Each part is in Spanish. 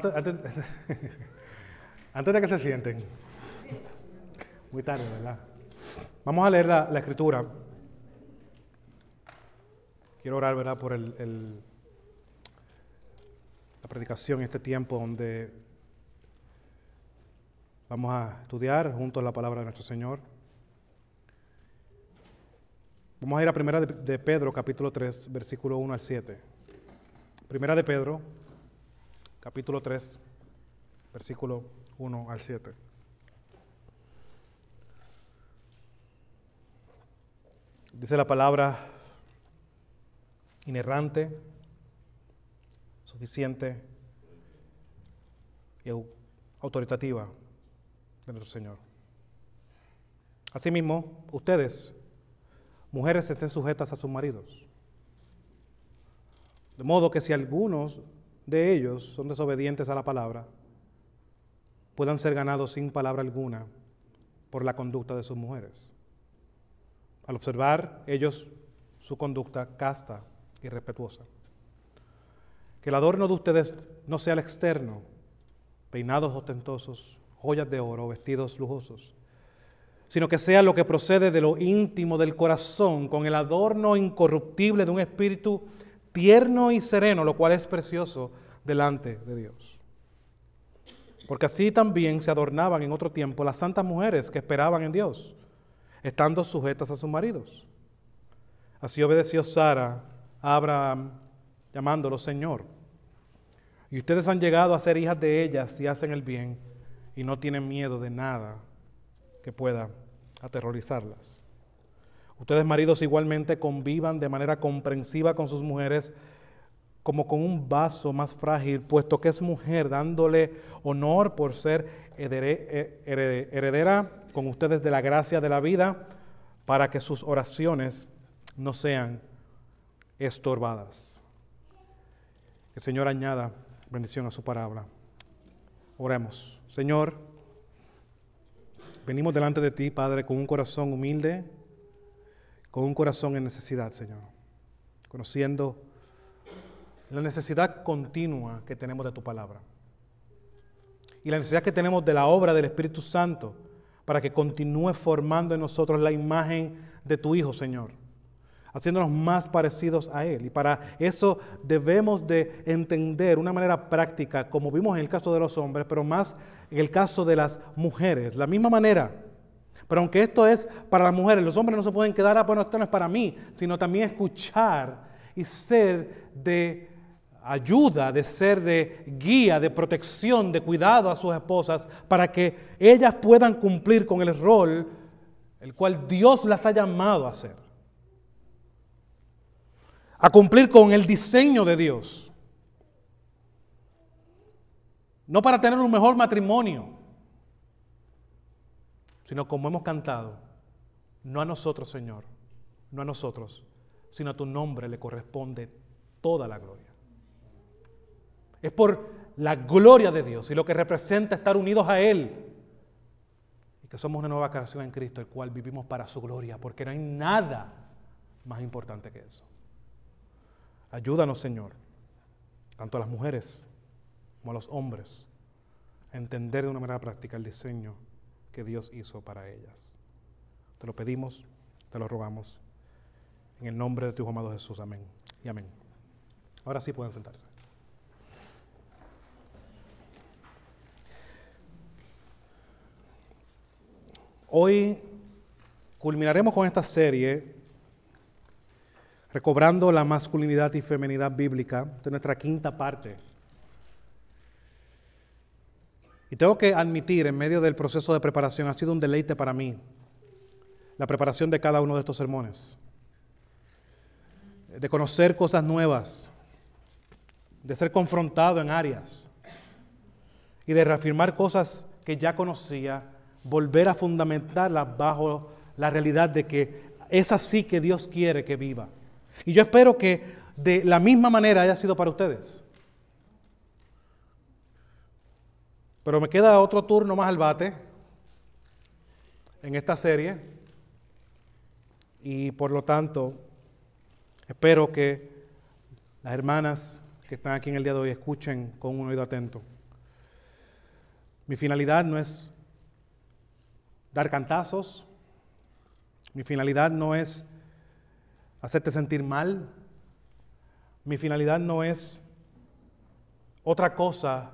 Antes, de que se sienten, muy tarde, ¿verdad? Vamos a leer la, escritura. Quiero orar, ¿verdad?, por el, la predicación, este tiempo donde vamos a estudiar juntos la palabra de nuestro Señor. Vamos a ir a Primera de, de Pedro, capítulo 3, versículo 1 al 7. Primera de Pedro, capítulo 3, versículo 1 al 7. Dice la palabra inerrante, suficiente y au- autoritativa de nuestro Señor. Asimismo, ustedes, mujeres, estén sujetas a sus maridos. De modo que si algunos de ellos son desobedientes a la palabra, puedan ser ganados sin palabra alguna por la conducta de sus mujeres. Al observar ellos su conducta casta y respetuosa. Que el adorno de ustedes no sea el externo, peinados ostentosos, joyas de oro, vestidos lujosos, sino que sea lo que procede de lo íntimo del corazón, con el adorno incorruptible de un espíritu tierno y sereno, lo cual es precioso delante de Dios. Porque así también se adornaban en otro tiempo las santas mujeres que esperaban en Dios, estando sujetas a sus maridos. Así obedeció Sara a Abraham, llamándolo Señor. Y ustedes han llegado a ser hijas de ellas si hacen el bien y no tienen miedo de nada que pueda aterrorizarlas. Ustedes maridos igualmente convivan de manera comprensiva con sus mujeres como con un vaso más frágil, puesto que es mujer, dándole honor por ser eh, herede- heredera con ustedes de la gracia de la vida, para que sus oraciones no sean estorbadas. El Señor añada bendición a su palabra. Oremos. Señor, venimos delante de ti, Padre, con un corazón humilde, con un corazón en necesidad, Señor, conociendo la necesidad continua que tenemos de tu palabra y la necesidad que tenemos de la obra del Espíritu Santo para que continúe formando en nosotros la imagen de tu Hijo, Señor, haciéndonos más parecidos a Él. Y para eso debemos de entender una manera práctica, como vimos en el caso de los hombres, pero más en el caso de las mujeres, la misma manera. Pero aunque esto es para las mujeres, los hombres no se pueden quedar, ah, bueno, esto no es para mí, sino también escuchar y ser de ayuda, de ser de guía, de protección, de cuidado a sus esposas, para que ellas puedan cumplir con el rol el cual Dios las ha llamado a hacer. A cumplir con el diseño de Dios. No para tener un mejor matrimonio, sino como hemos cantado, no a nosotros, Señor, no a nosotros, sino a tu nombre le corresponde toda la gloria. Es por la gloria de Dios y lo que representa estar unidos a Él. Y que somos una nueva creación en Cristo, el cual vivimos para su gloria, porque no hay nada más importante que eso. Ayúdanos, Señor, tanto a las mujeres como a los hombres, a entender de una manera práctica el diseño que Dios hizo para ellas. Te lo pedimos, te lo rogamos, en el nombre de tu amado Jesús. Amén y amén. Ahora sí pueden sentarse. Hoy culminaremos con esta serie recobrando la masculinidad y feminidad bíblica de nuestra quinta parte. Y tengo que admitir, en medio del proceso de preparación, ha sido un deleite para mí la preparación de cada uno de estos sermones, de conocer cosas nuevas, de ser confrontado en áreas y de reafirmar cosas que ya conocía, volver a fundamentarlas bajo la realidad de que es así que Dios quiere que viva. Y yo espero que de la misma manera haya sido para ustedes. Pero me queda otro turno más al bate en esta serie. Y por lo tanto espero que las hermanas que están aquí en el día de hoy escuchen con un oído atento. Mi finalidad no es dar cantazos, mi finalidad no es hacerte sentir mal, mi finalidad no es otra cosa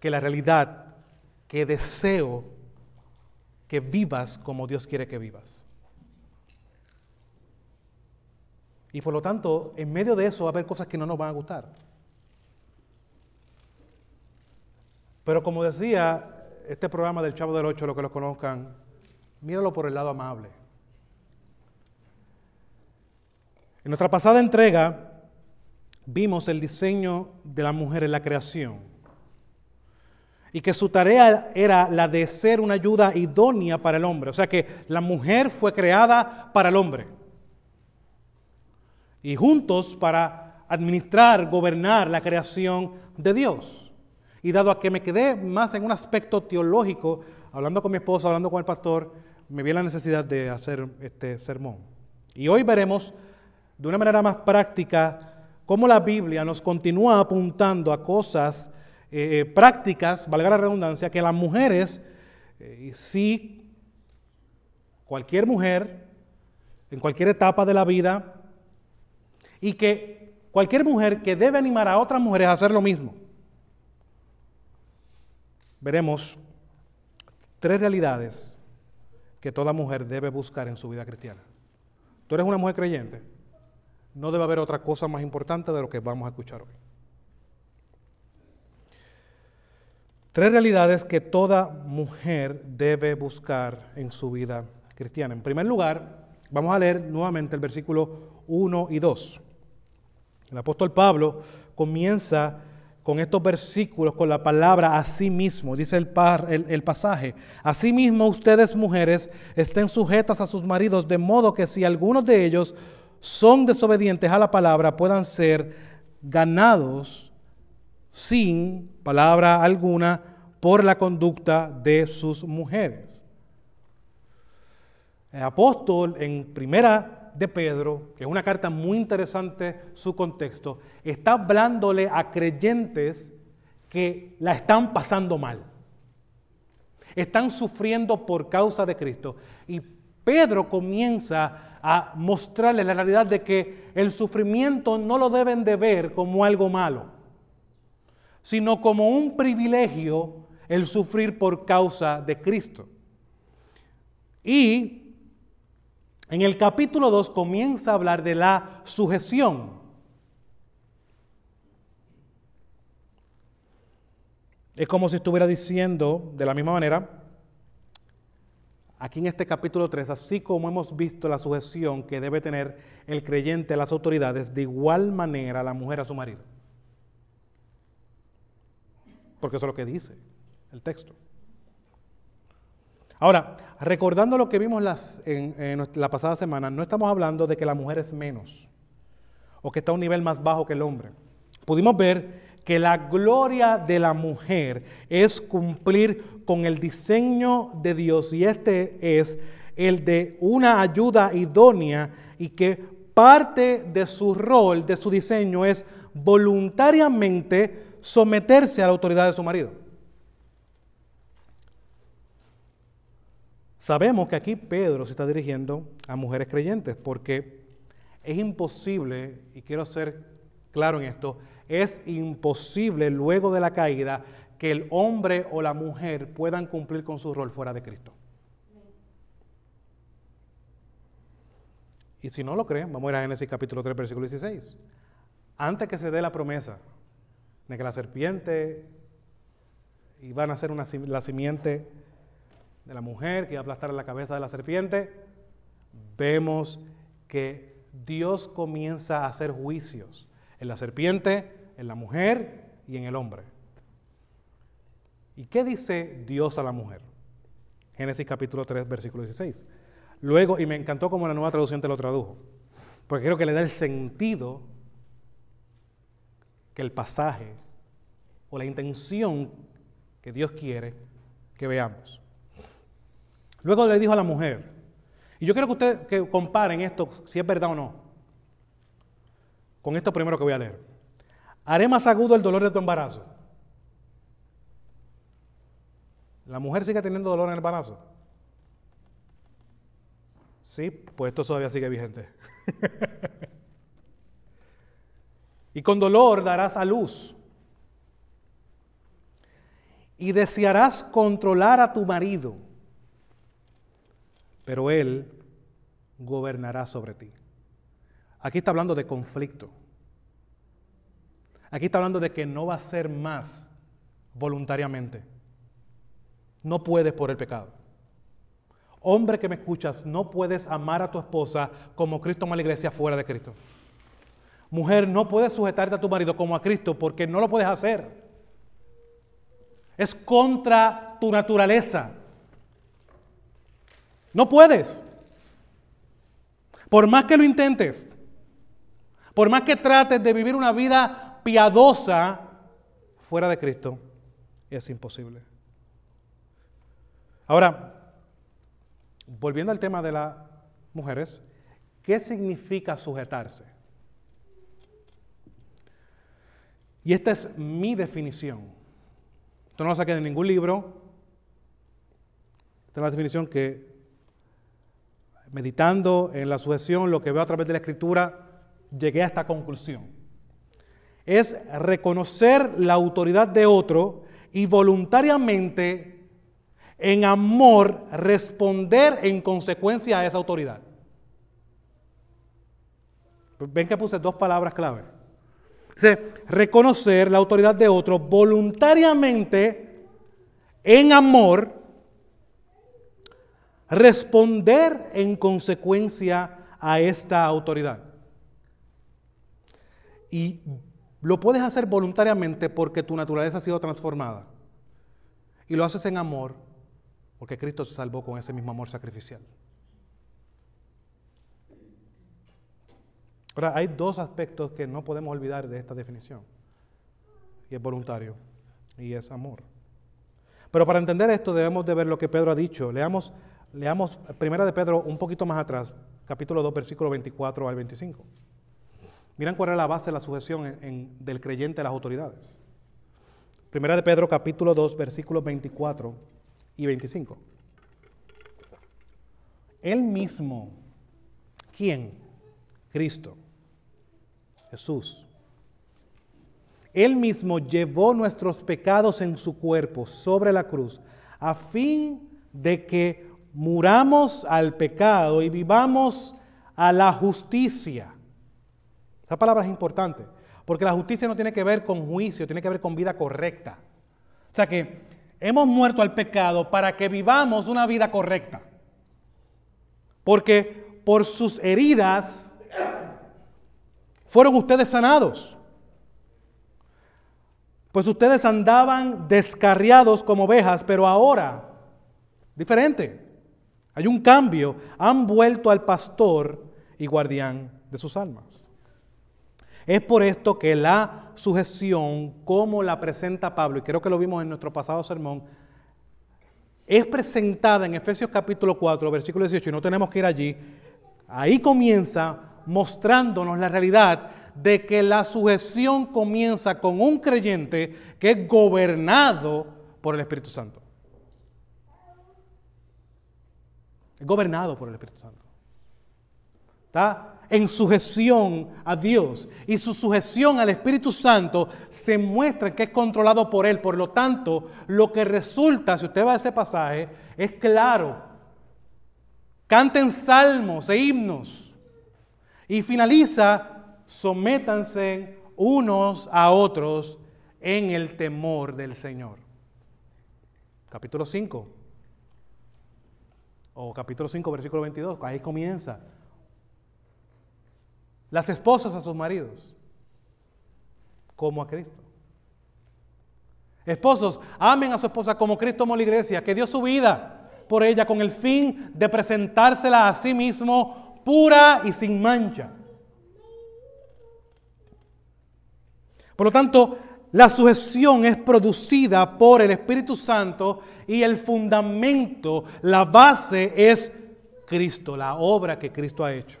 que la realidad que deseo que vivas como Dios quiere que vivas. Y por lo tanto, en medio de eso va a haber cosas que no nos van a gustar. Pero como decía este programa del Chavo del Ocho, lo que lo conozcan, míralo por el lado amable. En nuestra pasada entrega vimos el diseño de la mujer en la creación y que su tarea era la de ser una ayuda idónea para el hombre. O sea que la mujer fue creada para el hombre y juntos para administrar, gobernar la creación de Dios. Y dado a que me quedé más en un aspecto teológico, hablando con mi esposo, hablando con el pastor, me vi la necesidad de hacer este sermón. Y hoy veremos de una manera más práctica cómo la Biblia nos continúa apuntando a cosas eh, eh, prácticas, valga la redundancia, que las mujeres, eh, sí, cualquier mujer, en cualquier etapa de la vida, y que cualquier mujer que debe animar a otras mujeres a hacer lo mismo. Veremos tres realidades que toda mujer debe buscar en su vida cristiana. Tú eres una mujer creyente, no debe haber otra cosa más importante de lo que vamos a escuchar hoy. Tres realidades que toda mujer debe buscar en su vida cristiana. En primer lugar, vamos a leer nuevamente el versículo 1 y 2. El apóstol Pablo comienza con estos versículos con la palabra a sí mismo, dice el, el, el pasaje. Asimismo ustedes mujeres estén sujetas a sus maridos, de modo que si algunos de ellos son desobedientes a la palabra, puedan ser ganados sin palabra alguna por la conducta de sus mujeres. El apóstol en primera de Pedro, que es una carta muy interesante su contexto, está hablándole a creyentes que la están pasando mal. Están sufriendo por causa de Cristo. Y Pedro comienza a mostrarles la realidad de que el sufrimiento no lo deben de ver como algo malo, sino como un privilegio el sufrir por causa de Cristo. Y en el capítulo 2 comienza a hablar de la sujeción. Es como si estuviera diciendo de la misma manera, aquí en este capítulo 3, así como hemos visto la sujeción que debe tener el creyente a las autoridades, de igual manera la mujer a su marido. Porque eso es lo que dice el texto. Ahora, recordando lo que vimos en, la pasada semana, no estamos hablando de que la mujer es menos o que está a un nivel más bajo que el hombre. Pudimos ver que la gloria de la mujer es cumplir con el diseño de Dios y este es el de una ayuda idónea y que parte de su rol, de su diseño es voluntariamente someterse a la autoridad de su marido. Sabemos que aquí Pedro se está dirigiendo a mujeres creyentes porque es imposible, y quiero ser claro en esto, es imposible luego de la caída que el hombre o la mujer puedan cumplir con su rol fuera de Cristo. Y si no lo creen, vamos a ir a Génesis capítulo 3, versículo 16. Antes que se dé la promesa de que la serpiente iba a nacer una, la simiente de la mujer que iba a aplastar la cabeza de la serpiente, vemos que Dios comienza a hacer juicios en la serpiente, en la mujer y en el hombre. ¿Y qué dice Dios a la mujer? Génesis capítulo 3, versículo 16. Luego, y me encantó como la nueva traducción te lo tradujo, porque creo que le da el sentido que el pasaje o la intención que Dios quiere que veamos. Luego le dijo a la mujer, y yo quiero que ustedes que comparen esto, si es verdad o no. con esto primero que voy a leer. Haré más agudo el dolor de tu embarazo. ¿La mujer sigue teniendo dolor en el embarazo? Sí, pues esto todavía sigue vigente. y con dolor darás a luz. Y desearás controlar a tu marido, pero él gobernará sobre ti. Aquí está hablando de conflicto. Aquí está hablando de que no va a ser más voluntariamente. No puedes por el pecado. Hombre que me escuchas, no puedes amar a tu esposa como Cristo ama a la iglesia fuera de Cristo. Mujer, no puedes sujetarte a tu marido como a Cristo porque no lo puedes hacer. Es contra tu naturaleza. No puedes. Por más que lo intentes, por más que trates de vivir una vida piadosa fuera de Cristo, es imposible. Ahora, volviendo al tema de las mujeres, ¿qué significa sujetarse? Y esta es mi definición. Esto no lo saqué de ningún libro. Esta es la definición que, meditando en la sujeción, lo que veo a través de la escritura, llegué a esta conclusión. Es reconocer la autoridad de otro y voluntariamente, en amor, responder en consecuencia a esa autoridad. Ven que puse dos palabras clave reconocer la autoridad de otro voluntariamente, en amor, responder en consecuencia a esta autoridad. Y lo puedes hacer voluntariamente porque tu naturaleza ha sido transformada. Y lo haces en amor porque Cristo se salvó con ese mismo amor sacrificial. Hay dos aspectos que no podemos olvidar de esta definición. Y es voluntario y es amor. Pero para entender esto debemos de ver lo que Pedro ha dicho. Leamos, leamos Primera de Pedro un poquito más atrás, capítulo 2, versículo 24 al 25. Miren cuál es la base de la sujeción del creyente a las autoridades. Primera de Pedro, capítulo 2, versículos 24 y 25. Él mismo, ¿quién? Cristo, Jesús. Él mismo llevó nuestros pecados en su cuerpo sobre la cruz, a fin de que muramos al pecado y vivamos a la justicia. Esa palabra es importante, porque la justicia no tiene que ver con juicio, tiene que ver con vida correcta. O sea que hemos muerto al pecado para que vivamos una vida correcta. Porque por sus heridas fueron ustedes sanados. Pues ustedes andaban descarriados como ovejas, pero ahora, diferente. Hay un cambio. Han vuelto al pastor y guardián de sus almas. Es por esto que la sujeción, como la presenta Pablo, y creo que lo vimos en nuestro pasado sermón, es presentada en Efesios capítulo 4, versículo 18, y no tenemos que ir allí. Ahí comienza mostrándonos la realidad de que la sujeción comienza con un creyente que es gobernado por el Espíritu Santo. Es gobernado por el Espíritu Santo. Está en sujeción a Dios. Y su sujeción al Espíritu Santo se muestra que es controlado por Él. Por lo tanto, lo que resulta, si usted va a ese pasaje, es claro. Canten salmos e himnos y finaliza, sométanse unos a otros en el temor del Señor. Capítulo 5. O capítulo 5, versículo 22. Ahí comienza. Las esposas a sus maridos. Como a Cristo. Esposos, amen a su esposa como Cristo amó la iglesia, que dio su vida por ella con el fin de presentársela a sí mismo pura y sin mancha. Por lo tanto, la sujeción es producida por el Espíritu Santo y el fundamento, la base es Cristo, la obra que Cristo ha hecho.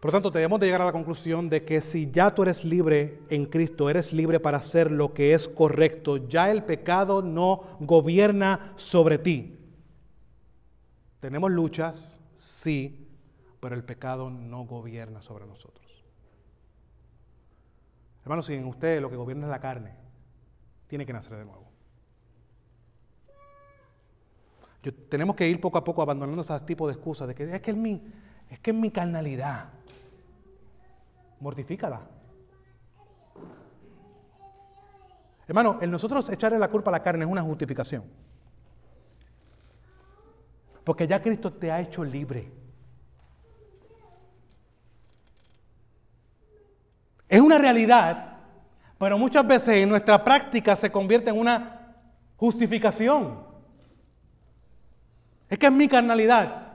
Por lo tanto, debemos de llegar a la conclusión de que si ya tú eres libre en Cristo, eres libre para hacer lo que es correcto, ya el pecado no gobierna sobre ti. Tenemos luchas, sí, pero el pecado no gobierna sobre nosotros. Hermanos, si en usted lo que gobierna es la carne, tiene que nacer de nuevo. tenemos que ir poco a poco abandonando ese tipo de excusas de que es que es mi, es que es mi carnalidad. Mortifícala. Hermano, el nosotros echarle la culpa a la carne es una justificación. Porque ya Cristo te ha hecho libre. Es una realidad, pero muchas veces en nuestra práctica se convierte en una justificación. Es que es mi carnalidad.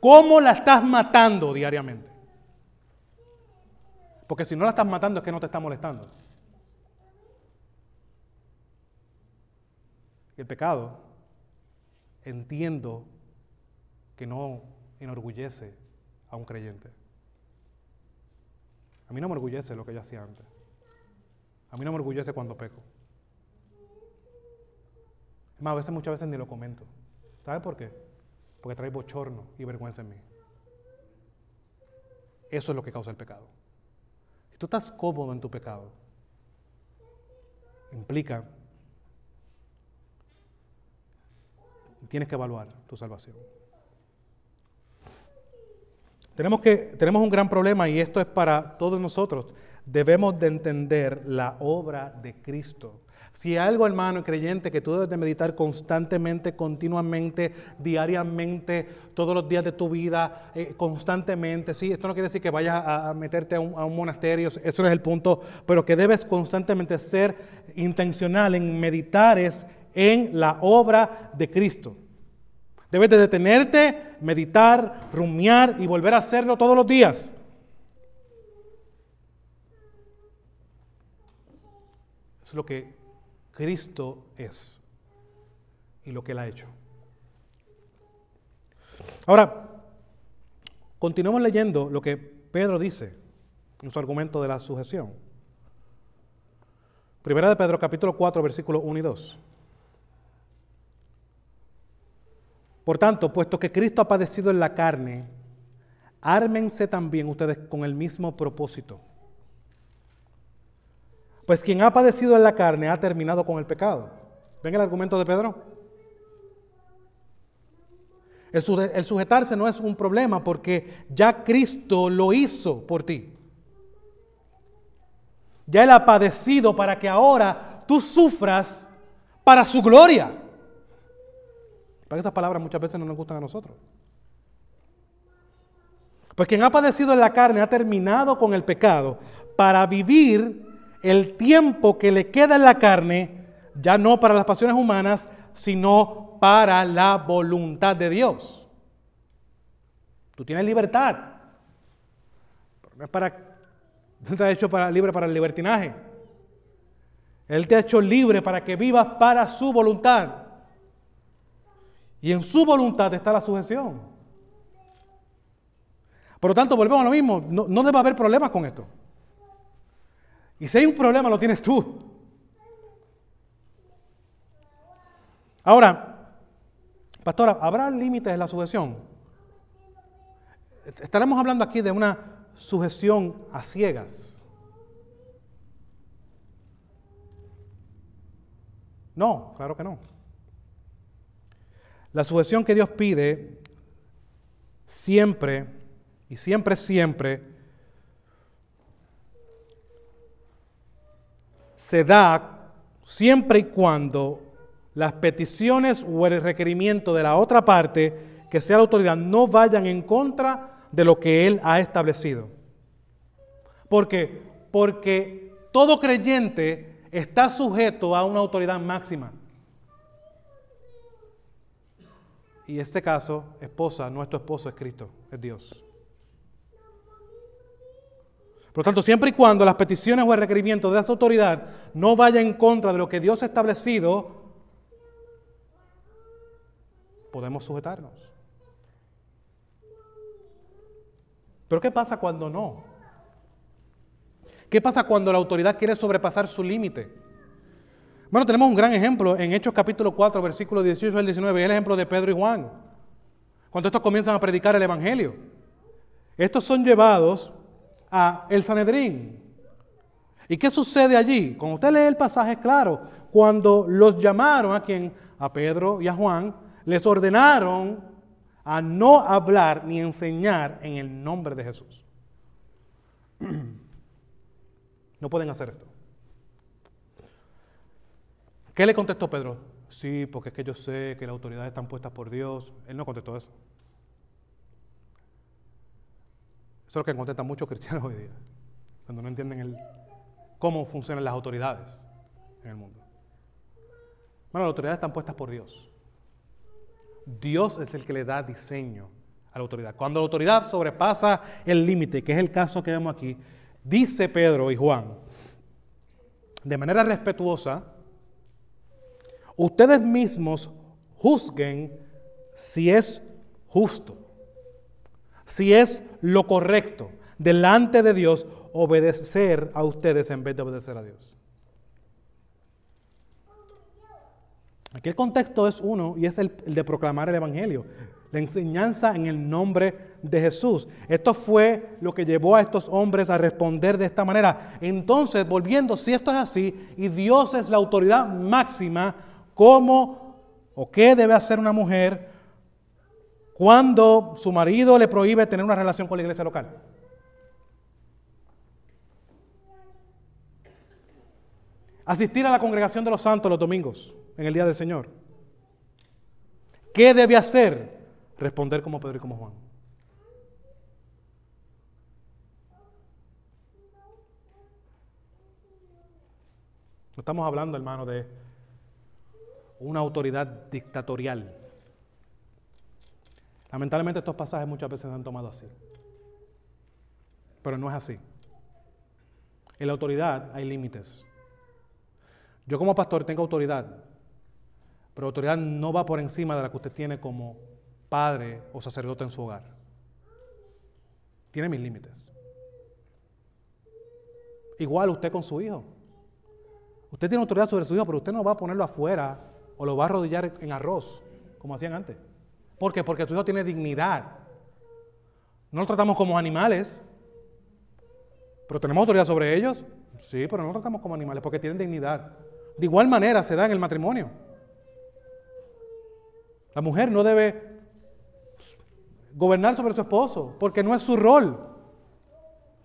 ¿Cómo la estás matando diariamente? Porque si no la estás matando es que no te está molestando. Y el pecado, entiendo que no enorgullece a un creyente. A mí no me orgullece lo que yo hacía antes. A mí no me orgullece cuando peco. Es más, a veces, muchas veces ni lo comento. ¿Saben por qué? Porque trae bochorno y vergüenza en mí. Eso es lo que causa el pecado. Si tú estás cómodo en tu pecado, implica tienes que evaluar tu salvación. Tenemos, que, tenemos un gran problema y esto es para todos nosotros. Debemos de entender la obra de Cristo. Si hay algo, hermano, creyente, que tú debes de meditar constantemente, continuamente, diariamente, todos los días de tu vida, eh, constantemente, sí, esto no quiere decir que vayas a, meterte a un, a un, monasterio, eso no es el punto, pero que debes constantemente ser intencional en meditar es en la obra de Cristo. Debes de detenerte, meditar, rumiar y volver a hacerlo todos los días. es lo que Cristo es y lo que Él ha hecho. Ahora, continuemos leyendo lo que Pedro dice en su argumento de la sujeción. Primera de Pedro capítulo 4 versículos 1 y 2. Por tanto, puesto que Cristo ha padecido en la carne, ármense también ustedes con el mismo propósito. Pues quien ha padecido en la carne ha terminado con el pecado. ¿Ven el argumento de Pedro? El sujetarse no es un problema porque ya Cristo lo hizo por ti. Ya Él ha padecido para que ahora tú sufras para su gloria. Para esas palabras muchas veces no nos gustan a nosotros. Pues quien ha padecido en la carne ha terminado con el pecado para vivir el tiempo que le queda en la carne, ya no para las pasiones humanas, sino para la voluntad de Dios. Tú tienes libertad. no es para, no te ha hecho para, libre para el libertinaje. Él te ha hecho libre para que vivas para su voluntad. Y en su voluntad está la sujeción. Por lo tanto, volvemos a lo mismo. No, debe haber problemas con esto. Y si hay un problema, lo tienes tú. Ahora, pastora, ¿habrá límites en la sujeción? Estaremos hablando aquí de una sujeción a ciegas. No, claro que no. La sujeción que Dios pide siempre y siempre, siempre se da siempre y cuando las peticiones o el requerimiento de la otra parte, que sea la autoridad, no vayan en contra de lo que Él ha establecido. ¿Por qué? Porque todo creyente está sujeto a una autoridad máxima. Y este caso, esposa, nuestro esposo es Cristo, es Dios. Por lo tanto, siempre y cuando las peticiones o el requerimiento de esa autoridad no vayan en contra de lo que Dios ha establecido, podemos sujetarnos. Pero ¿qué pasa cuando no? ¿Qué pasa cuando la autoridad quiere sobrepasar su límite? Bueno, tenemos un gran ejemplo en Hechos capítulo 4, versículo 18 al 19, es el ejemplo de Pedro y Juan. Cuando estos comienzan a predicar el Evangelio. Estos son llevados a el Sanedrín. ¿Y qué sucede allí? Cuando usted lee el pasaje, claro, cuando los llamaron a quien, a Pedro y a Juan, les ordenaron a no hablar ni enseñar en el nombre de Jesús. No pueden hacer esto. ¿Qué le contestó Pedro? Sí, porque es que yo sé que las autoridades están puestas por Dios. Él no contestó eso. Eso es lo que contestan muchos cristianos hoy día, cuando no entienden el, cómo funcionan las autoridades en el mundo. Bueno, las autoridades están puestas por Dios. Dios es el que le da diseño a la autoridad. Cuando la autoridad sobrepasa el límite, que es el caso que vemos aquí, dice Pedro y Juan, de manera respetuosa, ustedes mismos juzguen si es justo, si es lo correcto delante de Dios obedecer a ustedes en vez de obedecer a Dios. Aquí el contexto es uno y es el, de proclamar el Evangelio, la enseñanza en el nombre de Jesús. Esto fue lo que llevó a estos hombres a responder de esta manera. Entonces, volviendo, si esto es así y Dios es la autoridad máxima, ¿cómo o qué debe hacer una mujer cuando su marido le prohíbe tener una relación con la iglesia local? Asistir a la congregación de los santos los domingos en el día del Señor. ¿Qué debe hacer? Responder como Pedro y como Juan. No estamos hablando, hermano, de una autoridad dictatorial. Lamentablemente estos pasajes muchas veces se han tomado así. Pero no es así. En la autoridad hay límites. Yo como pastor tengo autoridad, pero autoridad no va por encima de la que usted tiene como padre o sacerdote en su hogar. Tiene mis límites. Igual usted con su hijo. Usted tiene autoridad sobre su hijo, pero usted no va a ponerlo afuera o lo va a arrodillar en arroz, como hacían antes. ¿Por qué? Porque su hijo tiene dignidad. No lo tratamos como animales, pero tenemos autoridad sobre ellos. Sí, pero no lo tratamos como animales porque tienen dignidad. De igual manera se da en el matrimonio. La mujer no debe gobernar sobre su esposo, porque no es su rol.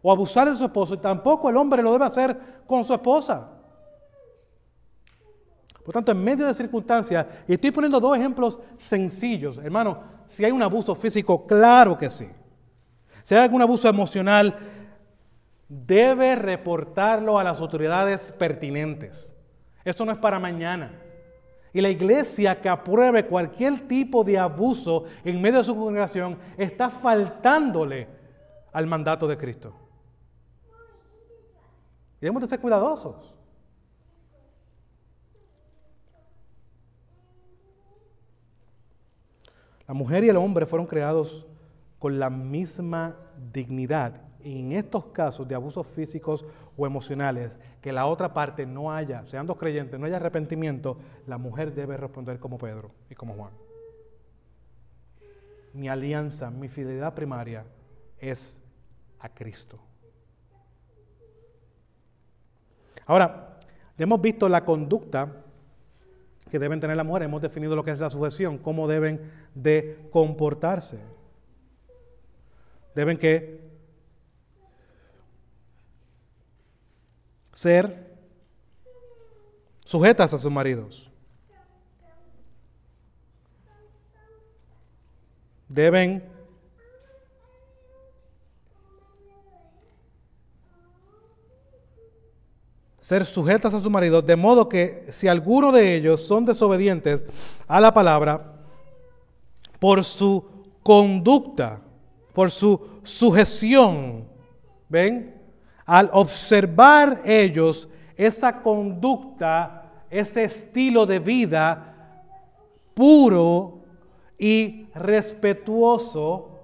O abusar de su esposo, y tampoco el hombre lo debe hacer con su esposa. Por tanto, en medio de circunstancias, y estoy poniendo dos ejemplos sencillos, hermano, si hay un abuso físico, claro que sí. Si hay algún abuso emocional, debe reportarlo a las autoridades pertinentes. Esto no es para mañana. Y la iglesia que apruebe cualquier tipo de abuso en medio de su congregación está faltándole al mandato de Cristo. Y debemos de ser cuidadosos. La mujer y el hombre fueron creados con la misma dignidad y en estos casos de abusos físicos o emocionales, que la otra parte no haya, sean dos creyentes, no haya arrepentimiento, la mujer debe responder como Pedro y como Juan. Mi alianza, mi fidelidad primaria es a Cristo. Ahora, ya hemos visto la conducta que deben tener las mujeres, hemos definido lo que es la sujeción, cómo deben de comportarse. Deben que ser sujetas a sus maridos. Deben ser sujetas a sus maridos, de modo que si alguno de ellos son desobedientes a la palabra, por su conducta, por su sujeción, ¿ven? al observar ellos esa conducta, ese estilo de vida puro y respetuoso,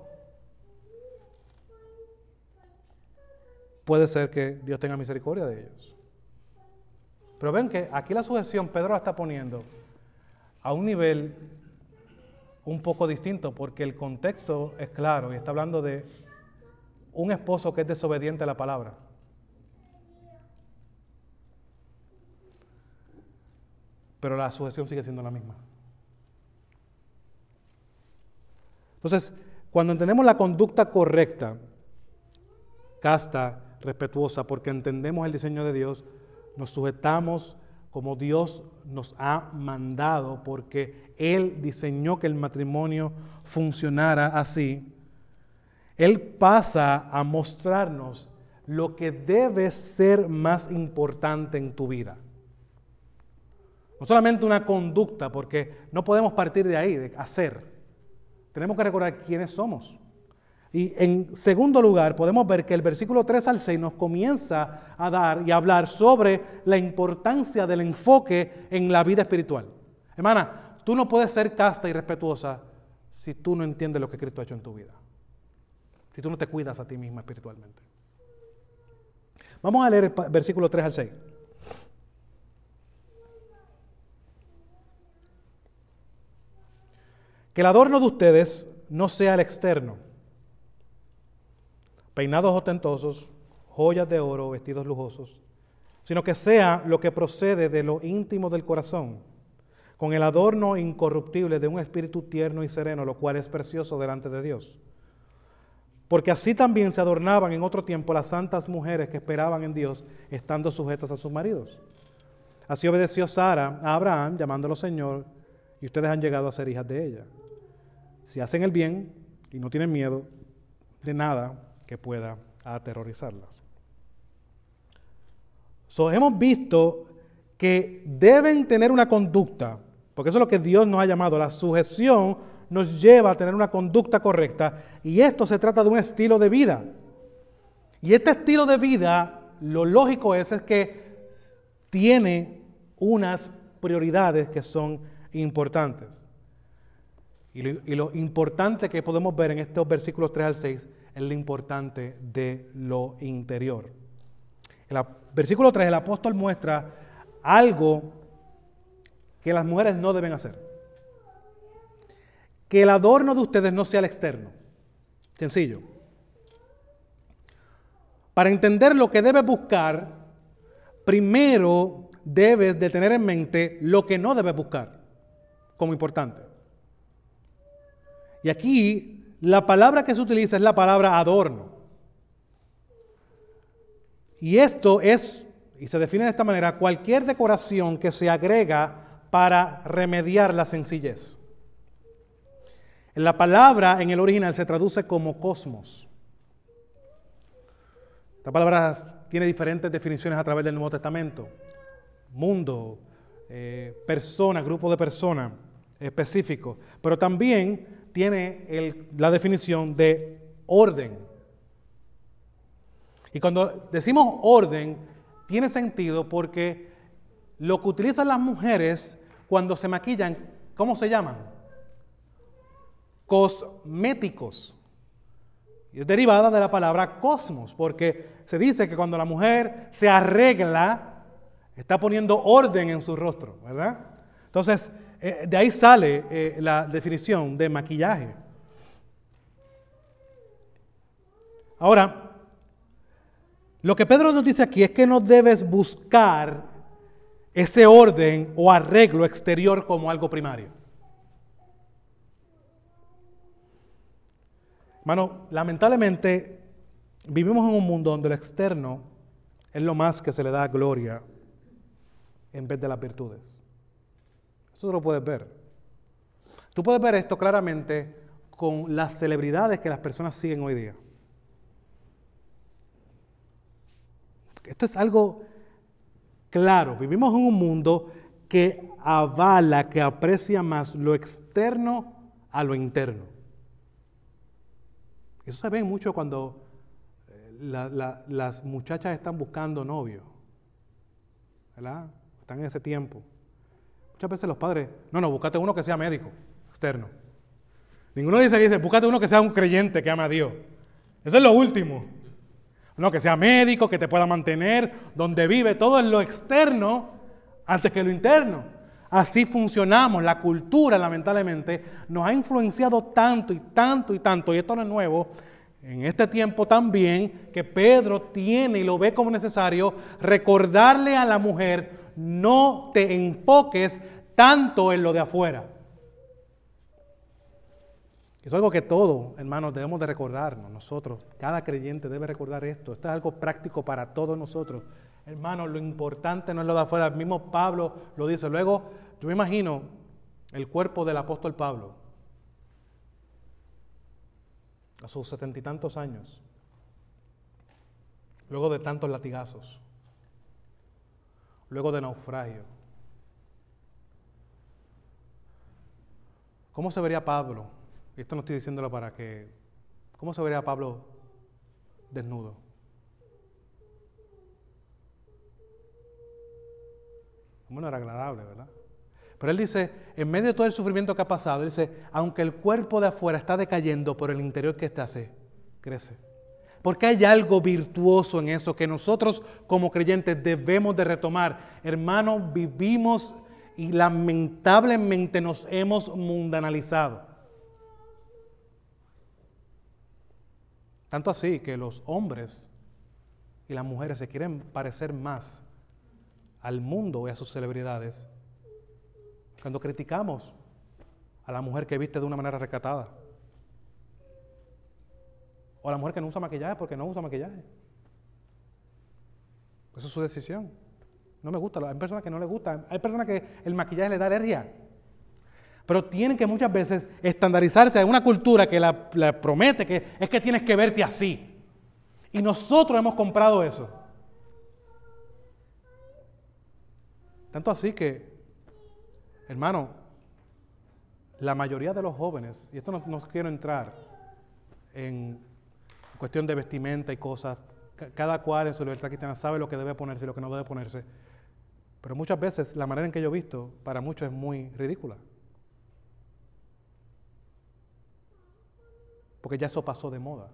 puede ser que Dios tenga misericordia de ellos. Pero ven que aquí la sujeción Pedro la está poniendo a un nivel un poco distinto, porque el contexto es claro y está hablando de un esposo que es desobediente a la palabra. Pero la sujeción sigue siendo la misma. Entonces, cuando entendemos la conducta correcta, casta, respetuosa, porque entendemos el diseño de Dios, nos sujetamos como Dios nos ha mandado, porque Él diseñó que el matrimonio funcionara así, Él pasa a mostrarnos lo que debe ser más importante en tu vida. No solamente una conducta, porque no podemos partir de ahí, de hacer. Tenemos que recordar quiénes somos. Y en segundo lugar, podemos ver que el versículo 3 al 6 nos comienza a dar y a hablar sobre la importancia del enfoque en la vida espiritual. Hermana, tú no puedes ser casta y respetuosa si tú no entiendes lo que Cristo ha hecho en tu vida. Si tú no te cuidas a ti misma espiritualmente. Vamos a leer el versículo 3 al 6. Que el adorno de ustedes no sea el externo peinados ostentosos, joyas de oro, vestidos lujosos, sino que sea lo que procede de lo íntimo del corazón, con el adorno incorruptible de un espíritu tierno y sereno, lo cual es precioso delante de Dios. Porque así también se adornaban en otro tiempo las santas mujeres que esperaban en Dios, estando sujetas a sus maridos. Así obedeció Sara a Abraham, llamándolo Señor, y ustedes han llegado a ser hijas de ella. Si hacen el bien y no tienen miedo de nada, que pueda aterrorizarlas. Hemos visto que deben tener una conducta, porque eso es lo que Dios nos ha llamado. La sujeción nos lleva a tener una conducta correcta y esto se trata de un estilo de vida. Y este estilo de vida, lo lógico es, es que tiene unas prioridades que son importantes. Y lo, y lo importante que podemos ver en estos versículos 3 al 6 es lo importante de lo interior. En el versículo 3 el apóstol muestra algo que las mujeres no deben hacer. Que el adorno de ustedes no sea el externo. Sencillo. Para entender lo que debes buscar, primero debes de tener en mente lo que no debes buscar como importante. Y aquí la palabra que se utiliza es la palabra adorno. Y esto es, y se define de esta manera, cualquier decoración que se agrega para remediar la sencillez. La palabra en el original se traduce como cosmos. Esta palabra tiene diferentes definiciones a través del Nuevo Testamento. Mundo, eh, persona, grupo de personas específico. Pero también tiene la definición de orden. Y cuando decimos orden, tiene sentido porque lo que utilizan las mujeres cuando se maquillan, ¿cómo se llaman? Cosméticos. Y es derivada de la palabra cosmos, porque se dice que cuando la mujer se arregla, está poniendo orden en su rostro, ¿verdad? Entonces, eh, de ahí sale eh, la definición de maquillaje. Ahora, lo que Pedro nos dice aquí es que no debes buscar ese orden o arreglo exterior como algo primario. Hermano, lamentablemente vivimos en un mundo donde lo externo es lo más que se le da gloria en vez de las virtudes. Eso lo puedes ver. Tú puedes ver esto claramente con las celebridades que las personas siguen hoy día. Esto es algo claro. Vivimos en un mundo que avala, que aprecia más lo externo a lo interno. Eso se ve mucho cuando eh, las muchachas están buscando novio. ¿Verdad? Están en ese tiempo. Muchas veces los padres, no, no, búscate uno que sea médico, externo. Ninguno dice dice, búscate uno que sea un creyente que ama a Dios. Eso es lo último. No, que sea médico, que te pueda mantener, donde vive, todo en lo externo antes que lo interno. Así funcionamos. La cultura, lamentablemente, nos ha influenciado tanto y tanto y tanto, y esto no es nuevo, en este tiempo también, que Pedro tiene y lo ve como necesario recordarle a la mujer, no te enfoques tanto en lo de afuera. Es algo que todos, hermanos, debemos de recordarnos. Nosotros, cada creyente debe recordar esto. Esto es algo práctico para todos nosotros. Hermanos, lo importante no es lo de afuera. El mismo Pablo lo dice. Luego, yo me imagino el cuerpo del apóstol Pablo a sus setenta y tantos años, luego de tantos latigazos, luego de naufragio. ¿Cómo se vería Pablo esto no estoy diciéndolo para que... ¿Cómo se vería Pablo desnudo? ¿Cómo no era agradable, verdad? Pero él dice, en medio de todo el sufrimiento que ha pasado, dice, aunque el cuerpo de afuera está decayendo, por el interior que está hace, crece. Porque hay algo virtuoso en eso que nosotros como creyentes debemos de retomar. Hermanos, vivimos y lamentablemente nos hemos mundanalizado. Tanto así que los hombres y las mujeres se quieren parecer más al mundo y a sus celebridades cuando criticamos a la mujer que viste de una manera recatada. O la mujer que no usa maquillaje porque no usa maquillaje. Esa es su decisión. No me gusta. Hay personas que no les gusta. Hay personas que el maquillaje le da alergia. Pero tienen que muchas veces estandarizarse en una cultura que la, promete que es que tienes que verte así. Y nosotros hemos comprado eso. Tanto así que, hermano, la mayoría de los jóvenes, y esto no quiero entrar en cuestión de vestimenta y cosas, cada cual en su libertad cristiana sabe lo que debe ponerse y lo que no debe ponerse. Pero muchas veces la manera en que yo he visto para muchos es muy ridícula. porque ya eso pasó de moda.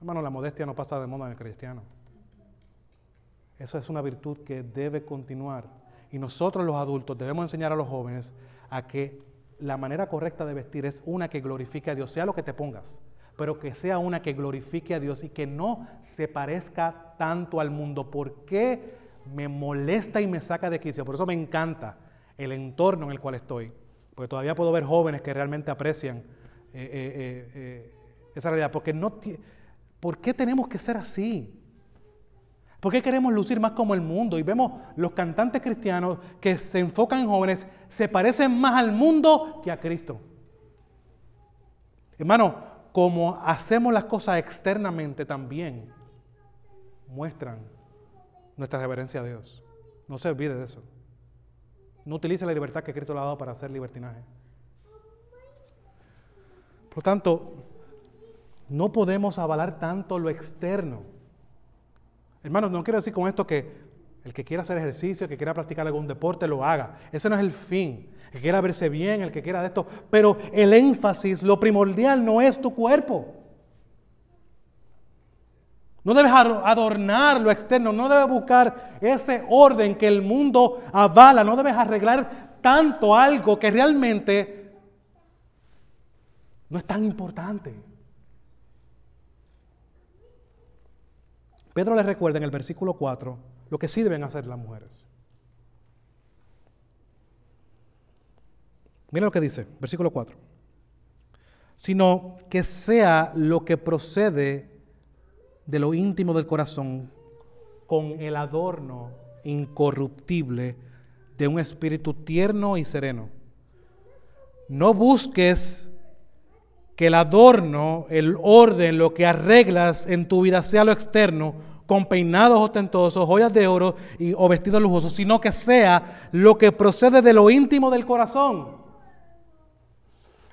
Hermano, la modestia no pasa de moda en el cristiano. Eso es una virtud que debe continuar. Y nosotros los adultos debemos enseñar a los jóvenes a que la manera correcta de vestir es una que glorifique a Dios, sea lo que te pongas, pero que sea una que glorifique a Dios y que no se parezca tanto al mundo. ¿Por qué me molesta y me saca de quicio? Por eso me encanta el entorno en el cual estoy, porque todavía puedo ver jóvenes que realmente aprecian eh, eh, eh, esa realidad. ¿Por qué tenemos que ser así? ¿Por qué queremos lucir más como el mundo? Y vemos los cantantes cristianos que se enfocan en jóvenes, se parecen más al mundo que a Cristo. Hermano, como hacemos las cosas externamente también, muestran nuestra reverencia a Dios. No se olvide de eso. No utilice la libertad que Cristo le ha dado para hacer libertinaje. Por lo tanto, no podemos avalar tanto lo externo. Hermanos, no quiero decir con esto que el que quiera hacer ejercicio, el que quiera practicar algún deporte, lo haga. Ese no es el fin. Que quiera verse bien, el que quiera de esto. Pero el énfasis, lo primordial no es tu cuerpo. No debes adornar lo externo, no debes buscar ese orden que el mundo avala, no debes arreglar tanto algo que realmente no es tan importante. Pedro les recuerda en el versículo 4 lo que sí deben hacer las mujeres. Mira lo que dice, versículo 4. Sino que sea lo que procede de lo íntimo del corazón con el adorno incorruptible de un espíritu tierno y sereno. No busques que el adorno, el orden, lo que arreglas en tu vida sea lo externo, con peinados ostentosos, joyas de oro y, o vestidos lujosos, sino que sea lo que procede de lo íntimo del corazón.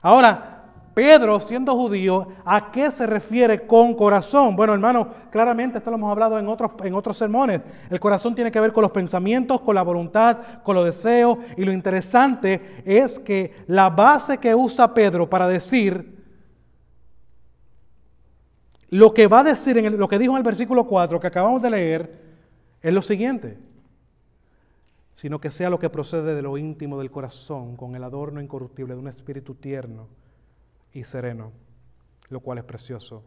Ahora, Pedro, siendo judío, ¿a qué se refiere con corazón? Bueno, hermano, claramente esto lo hemos hablado en otros, en otros sermones. El corazón tiene que ver con los pensamientos, con la voluntad, con los deseos. Y lo interesante es que la base que usa Pedro para decir lo que va a decir, en lo que dijo en el versículo 4 que acabamos de leer, es lo siguiente, sino que sea lo que procede de lo íntimo del corazón, con el adorno incorruptible de un espíritu tierno y sereno, lo cual es precioso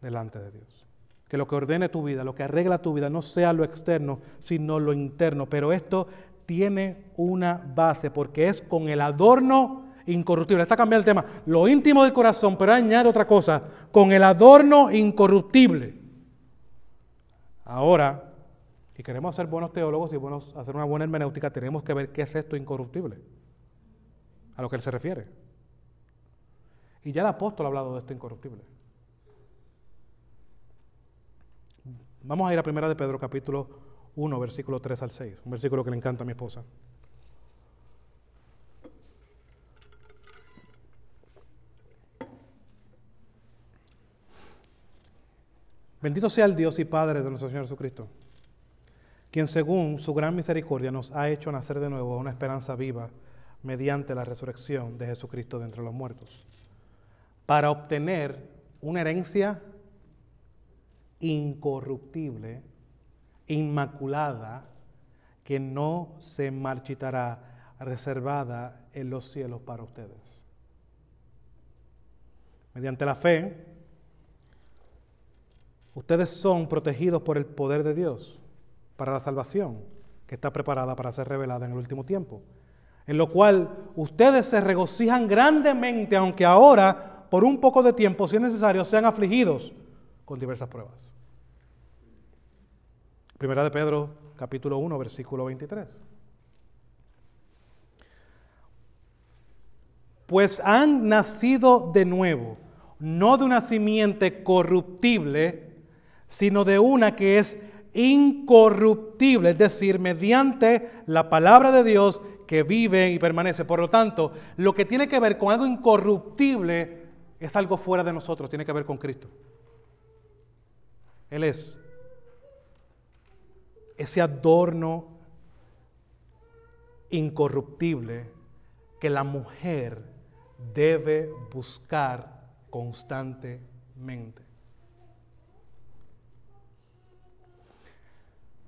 delante de Dios. Que lo que ordene tu vida, lo que arregla tu vida, no sea lo externo, sino lo interno. Pero esto tiene una base, porque es con el adorno incorruptible. Está cambiando el tema. Lo íntimo del corazón, pero añade otra cosa, con el adorno incorruptible. Ahora, y queremos ser buenos teólogos y buenos, hacer una buena hermenéutica, tenemos que ver qué es esto incorruptible, a lo que él se refiere. Y ya el apóstol ha hablado de esto incorruptible. Vamos a ir a Primera de Pedro, capítulo 1, versículo 3 al 6, un versículo que le encanta a mi esposa. Bendito sea el Dios y Padre de nuestro Señor Jesucristo, quien según su gran misericordia nos ha hecho nacer de nuevo a una esperanza viva mediante la resurrección de Jesucristo de entre los muertos, para obtener una herencia incorruptible, inmaculada, que no se marchitará, reservada en los cielos para ustedes. Mediante la fe, Ustedes son protegidos por el poder de Dios para la salvación que está preparada para ser revelada en el último tiempo. En lo cual ustedes se regocijan grandemente, aunque ahora, por un poco de tiempo, si es necesario, sean afligidos con diversas pruebas. Primera de Pedro, capítulo 1, versículo 23. Pues han nacido de nuevo, no de una simiente corruptible, sino de una que es incorruptible, es decir, mediante la palabra de Dios que vive y permanece. Por lo tanto, lo que tiene que ver con algo incorruptible es algo fuera de nosotros, tiene que ver con Cristo. Él es ese adorno incorruptible que la mujer debe buscar constantemente.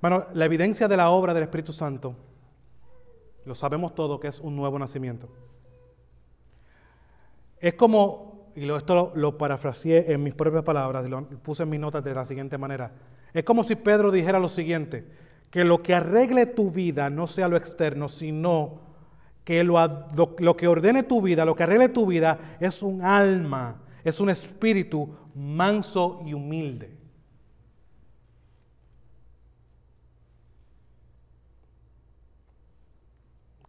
Bueno, la evidencia de la obra del Espíritu Santo, lo sabemos todo que es un nuevo nacimiento. Es como, y esto lo, lo parafraseé en mis propias palabras, lo puse en mis notas de la siguiente manera. Es como si Pedro dijera lo siguiente, que lo que arregle tu vida no sea lo externo, sino que lo, lo, que ordene tu vida, lo que arregle tu vida es un alma, es un espíritu manso y humilde.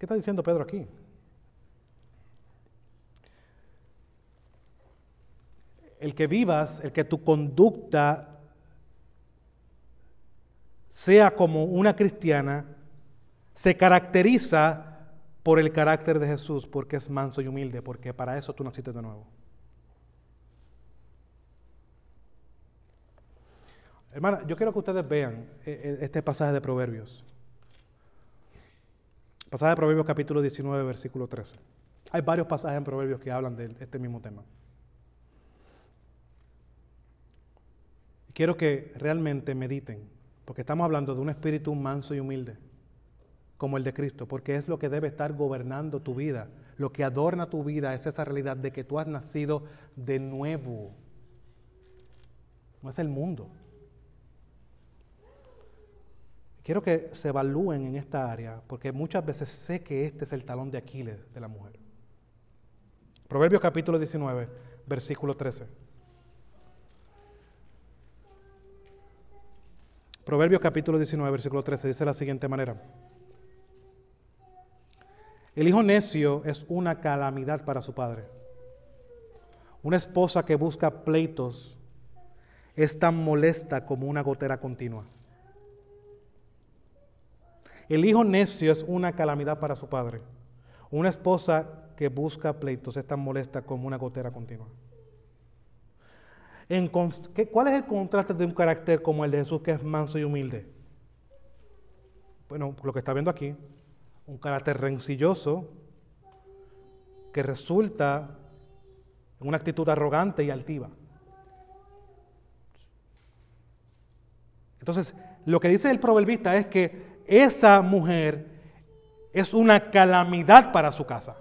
¿Qué está diciendo Pedro aquí? El que vivas, el que tu conducta sea como una cristiana, se caracteriza por el carácter de Jesús, porque es manso y humilde, porque para eso tú naciste de nuevo. Hermana, yo quiero que ustedes vean eh, eh, este pasaje de Proverbios. Pasaje de Proverbios capítulo 19, versículo 13. Hay varios pasajes en Proverbios que hablan de este mismo tema. Quiero que realmente mediten, porque estamos hablando de un espíritu manso y humilde, como el de Cristo, porque es lo que debe estar gobernando tu vida. Lo que adorna tu vida es esa realidad de que tú has nacido de nuevo. No es el mundo. Quiero que se evalúen en esta área, porque muchas veces sé que este es el talón de Aquiles de la mujer. Proverbios capítulo 19, versículo 13. Proverbios capítulo 19, versículo 13 dice de la siguiente manera. El hijo necio es una calamidad para su padre. Una esposa que busca pleitos es tan molesta como una gotera continua. El hijo necio es una calamidad para su padre. Una esposa que busca pleitos es tan molesta como una gotera continua. ¿Cuál es el contraste de un carácter como el de Jesús que es manso y humilde? Bueno, lo que está viendo aquí, un carácter rencilloso que resulta en una actitud arrogante y altiva. Entonces, lo que dice el proverbista es que esa mujer es una calamidad para su casa.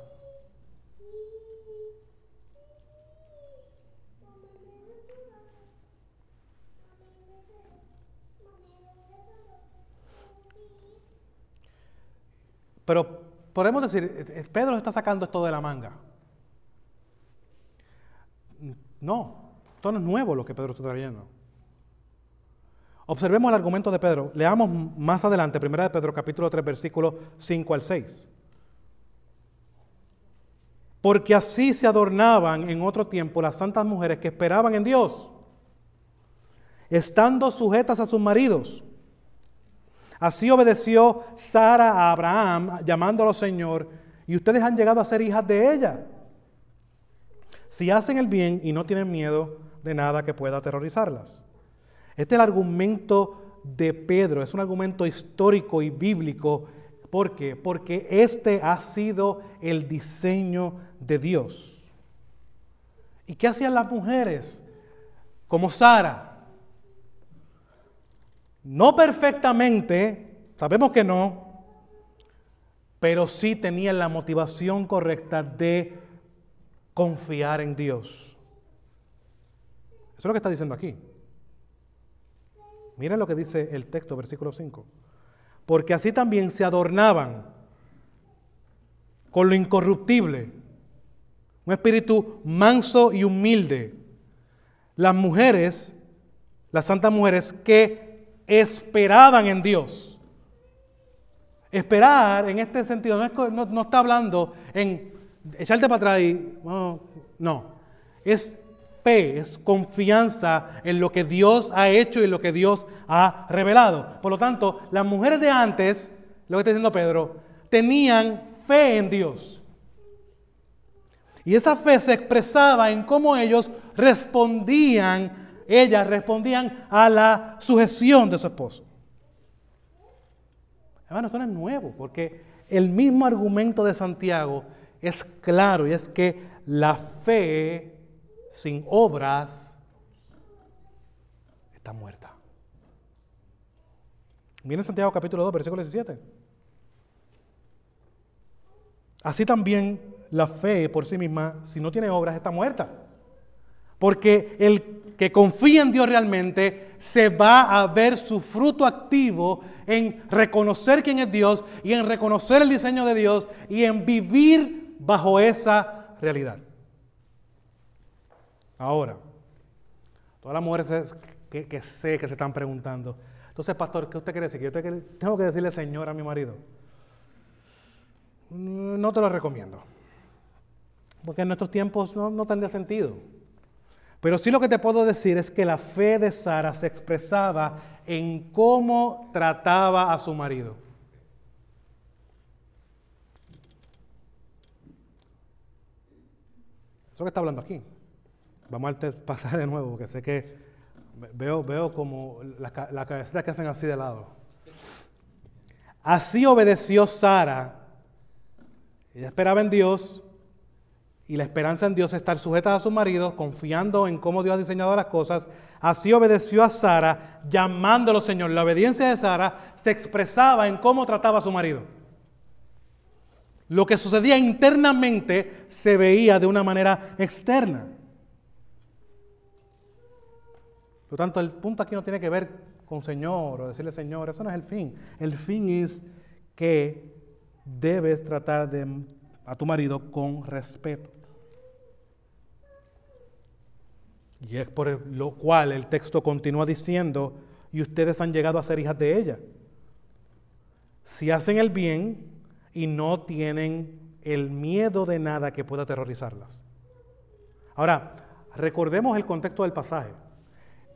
Pero podemos decir, eh, eh, Pedro está sacando esto de la manga. No, esto no es nuevo lo que Pedro está trayendo. Observemos el argumento de Pedro. Leamos más adelante, 1 de Pedro capítulo 3, versículo 5 al 6. Porque así se adornaban en otro tiempo las santas mujeres que esperaban en Dios, estando sujetas a sus maridos Así obedeció Sara a Abraham, llamándolo Señor, y ustedes han llegado a ser hijas de ella. Si hacen el bien y no tienen miedo de nada que pueda aterrorizarlas. Este es el argumento de Pedro, es un argumento histórico y bíblico. ¿Por qué? Porque este ha sido el diseño de Dios. ¿Y qué hacían las mujeres? Como Sara, no perfectamente, sabemos que no, pero sí tenían la motivación correcta de confiar en Dios. Eso es lo que está diciendo aquí. Miren lo que dice el texto, versículo 5. Porque así también se adornaban con lo incorruptible, un espíritu manso y humilde. Las mujeres, las santas mujeres que esperaban en Dios. Esperar en este sentido no, está hablando en echarte para atrás y no, es fe, es confianza en lo que Dios ha hecho y lo que Dios ha revelado. Por lo tanto, las mujeres de antes, lo que está diciendo Pedro, tenían fe en Dios. Y esa fe se expresaba en cómo ellos respondían ellas respondían a la sujeción de su esposo. Hermano, esto no es nuevo, porque el mismo argumento de Santiago es claro y es que la fe sin obras está muerta. Miren Santiago capítulo 2, versículo 17. Así también la fe por sí misma, si no tiene obras, está muerta. Porque el que confía en Dios realmente se va a ver su fruto activo en reconocer quién es Dios y en reconocer el diseño de Dios y en vivir bajo esa realidad. Ahora, todas las mujeres que, sé que se están preguntando, entonces, pastor, ¿qué usted quiere decir? ¿Que yo tengo que decirle Señor a mi marido? No te lo recomiendo. Porque en nuestros tiempos no, no tendría sentido. Pero sí lo que te puedo decir es que la fe de Sara se expresaba en cómo trataba a su marido. Eso que está hablando aquí. Vamos a pasar de nuevo, porque sé que veo, veo como las la cabecitas que hacen así de lado. Así obedeció Sara. Ella esperaba en Dios, y la esperanza en Dios estar sujeta a su marido, confiando en cómo Dios ha diseñado las cosas. Así obedeció a Sara, llamándolo Señor. La obediencia de Sara se expresaba en cómo trataba a su marido. Lo que sucedía internamente se veía de una manera externa. Por lo tanto, el punto aquí no tiene que ver con Señor o decirle Señor, eso no es el fin. El fin es que debes tratar de, a tu marido con respeto. Y es por lo cual el texto continúa diciendo, y ustedes han llegado a ser hijas de ella. Si hacen el bien y no tienen el miedo de nada que pueda aterrorizarlas. Ahora, recordemos el contexto del pasaje.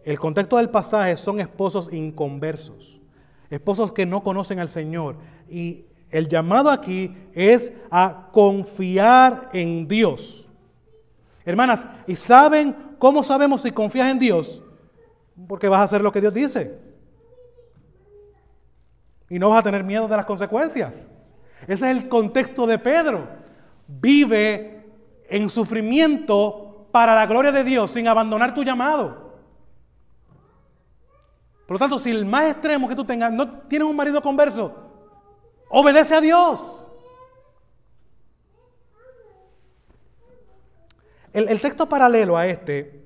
El contexto del pasaje son esposos inconversos, esposos que no conocen al Señor. Y el llamado aquí es a confiar en Dios. Hermanas, ¿y saben ¿Cómo sabemos si confías en Dios? Porque vas a hacer lo que Dios dice. Y no vas a tener miedo de las consecuencias. Ese es el contexto de Pedro. Vive en sufrimiento para la gloria de Dios sin abandonar tu llamado. Por lo tanto, si el más extremo que tú tengas no tienes un marido converso, obedece a Dios. El, texto paralelo a este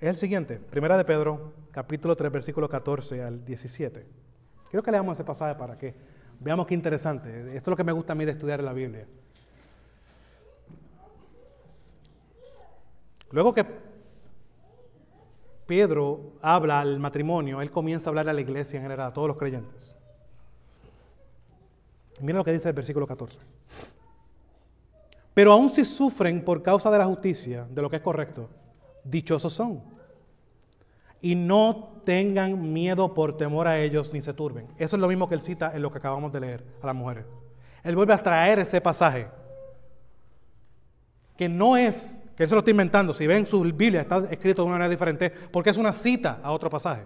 es el siguiente, Primera de Pedro, capítulo 3, versículo 14 al 17. Quiero que leamos ese pasaje para que veamos qué interesante. Esto es lo que me gusta a mí de estudiar la Biblia. Luego que Pedro habla al matrimonio, él comienza a hablar a la iglesia en general, a todos los creyentes. Mira lo que dice el versículo 14. Pero aun si sufren por causa de la justicia, de lo que es correcto, dichosos son. Y no tengan miedo por temor a ellos ni se turben. Eso es lo mismo que él cita en lo que acabamos de leer a las mujeres. Él vuelve a traer ese pasaje, que no es, que se lo está inventando, si ven su Biblia está escrito de una manera diferente, porque es una cita a otro pasaje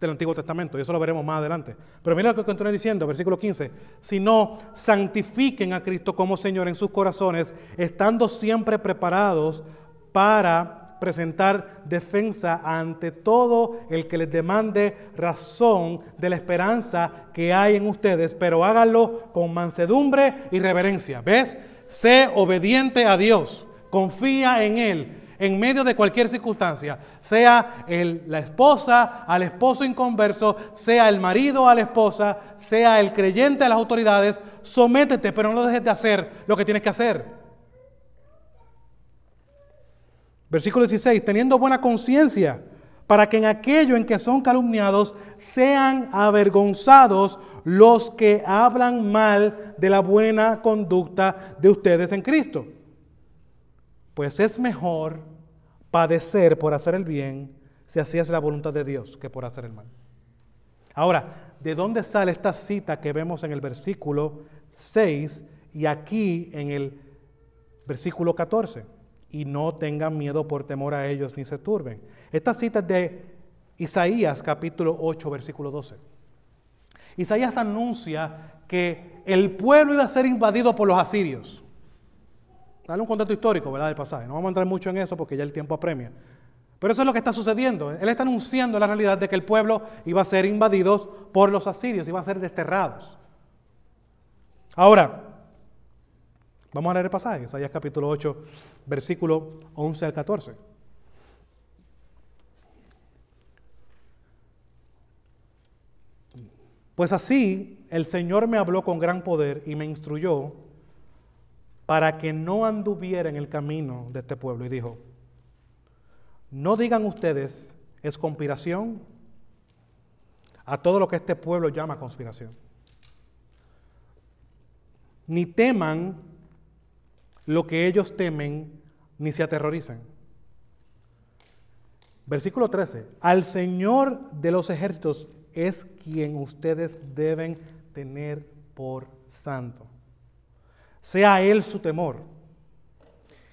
del Antiguo Testamento, y eso lo veremos más adelante. Pero mira lo que continúa diciendo, versículo 15, si no, santifiquen a Cristo como Señor en sus corazones, estando siempre preparados para presentar defensa ante todo el que les demande razón de la esperanza que hay en ustedes, pero háganlo con mansedumbre y reverencia. ¿Ves? Sé obediente a Dios, confía en Él en medio de cualquier circunstancia, sea la esposa al esposo inconverso, sea el marido a la esposa, sea el creyente a las autoridades, sométete, pero no dejes de hacer lo que tienes que hacer. Versículo 16, teniendo buena conciencia, para que en aquello en que son calumniados sean avergonzados los que hablan mal de la buena conducta de ustedes en Cristo. Pues es mejor padecer por hacer el bien, si así es la voluntad de Dios, que por hacer el mal. Ahora, ¿de dónde sale esta cita que vemos en el versículo 6 y aquí en el versículo 14? y no tengan miedo por temor a ellos ni se turben. Esta cita es de Isaías capítulo 8, versículo 12. Isaías anuncia que el pueblo iba a ser invadido por los asirios. Dale un contexto histórico, ¿verdad? Del pasaje. No vamos a entrar mucho en eso porque ya el tiempo apremia. Pero eso es lo que está sucediendo. Él está anunciando la realidad de que el pueblo iba a ser invadido por los asirios, iba a ser desterrados. Ahora, Vamos a leer el pasaje, Isaías capítulo 8, versículo 11 al 14. Pues así el Señor me habló con gran poder y me instruyó para que no anduviera en el camino de este pueblo. Y dijo, no digan ustedes, es conspiración a todo lo que este pueblo llama conspiración. Ni teman lo que ellos temen, ni se aterroricen. Versículo 13. Al Señor de los ejércitos es quien ustedes deben tener por santo. Sea Él su temor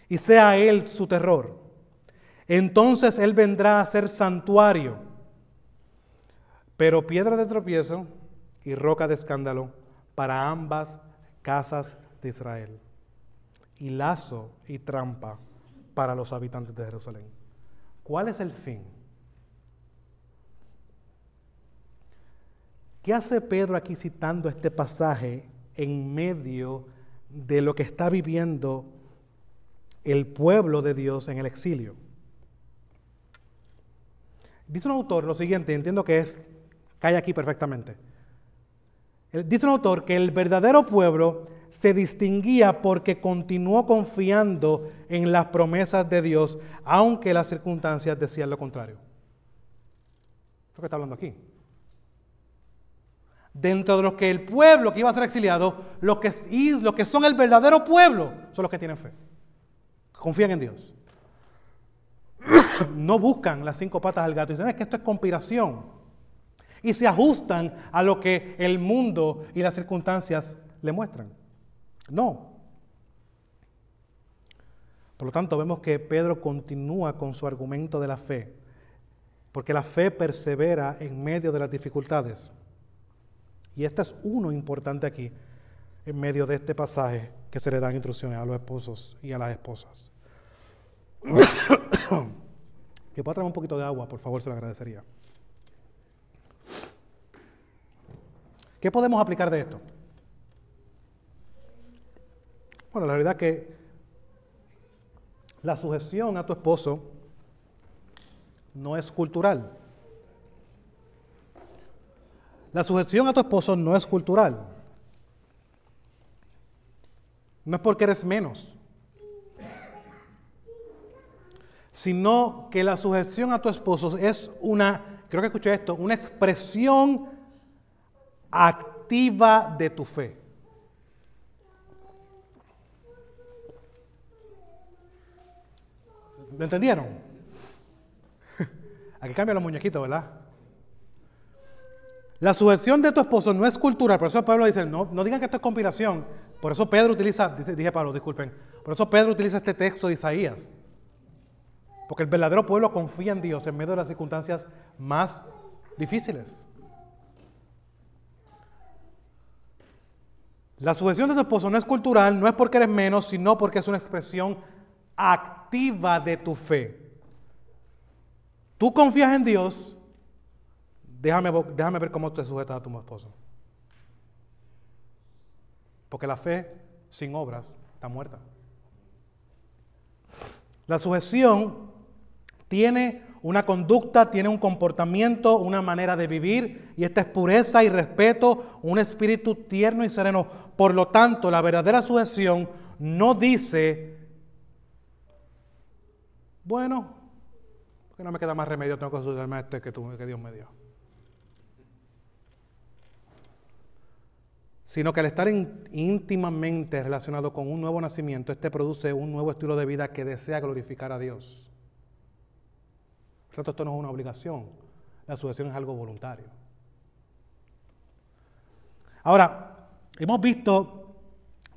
y sea Él su terror. Entonces Él vendrá a ser santuario, pero piedra de tropiezo y roca de escándalo para ambas casas de Israel y lazo y trampa para los habitantes de Jerusalén. ¿Cuál es el fin? ¿Qué hace Pedro aquí citando este pasaje en medio de lo que está viviendo el pueblo de Dios en el exilio? Dice un autor lo siguiente, entiendo que es, cae aquí perfectamente. Dice un autor que el verdadero pueblo se distinguía porque continuó confiando en las promesas de Dios, aunque las circunstancias decían lo contrario. Esto que está hablando aquí. Dentro de los que el pueblo que iba a ser exiliado, los que, son el verdadero pueblo son los que tienen fe. Confían en Dios. No buscan las cinco patas al gato dicen, es que esto es conspiración. Y se ajustan a lo que el mundo y las circunstancias le muestran. No. Por lo tanto, vemos que Pedro continúa con su argumento de la fe, porque la fe persevera en medio de las dificultades. Y este es uno importante aquí, en medio de este pasaje, que se le dan instrucciones a los esposos y a las esposas. que pueda traer un poquito de agua, por favor, se lo agradecería. ¿Qué podemos aplicar de esto? Bueno, la verdad que la sujeción a tu esposo no es cultural. La sujeción a tu esposo no es cultural. No es porque eres menos, sino que la sujeción a tu esposo es una, creo que escuché esto, una expresión activa de tu fe. ¿Lo entendieron? Aquí cambian los muñequitos, ¿verdad? La sujeción de tu esposo no es cultural, por eso Pablo dice, no, no digan que esto es conspiración. Por eso Pedro utiliza, dije Pablo, disculpen, por eso Pedro utiliza este texto de Isaías. Porque el verdadero pueblo confía en Dios en medio de las circunstancias más difíciles. La sujeción de tu esposo no es cultural, no es porque eres menos, sino porque es una expresión activa de tu fe. Tú confías en Dios, déjame, ver cómo te sujetas a tu esposo. Porque la fe sin obras está muerta. La sujeción tiene una conducta, tiene un comportamiento, una manera de vivir, y esta es pureza y respeto, un espíritu tierno y sereno. Por lo tanto, la verdadera sujeción no dice, bueno, que no me queda más remedio, tengo que sujetarme a este que Dios me dio. Sino que al estar íntimamente relacionado con un nuevo nacimiento, este produce un nuevo estilo de vida que desea glorificar a Dios. Por tanto, esto no es una obligación, la sujeción es algo voluntario. Ahora, hemos visto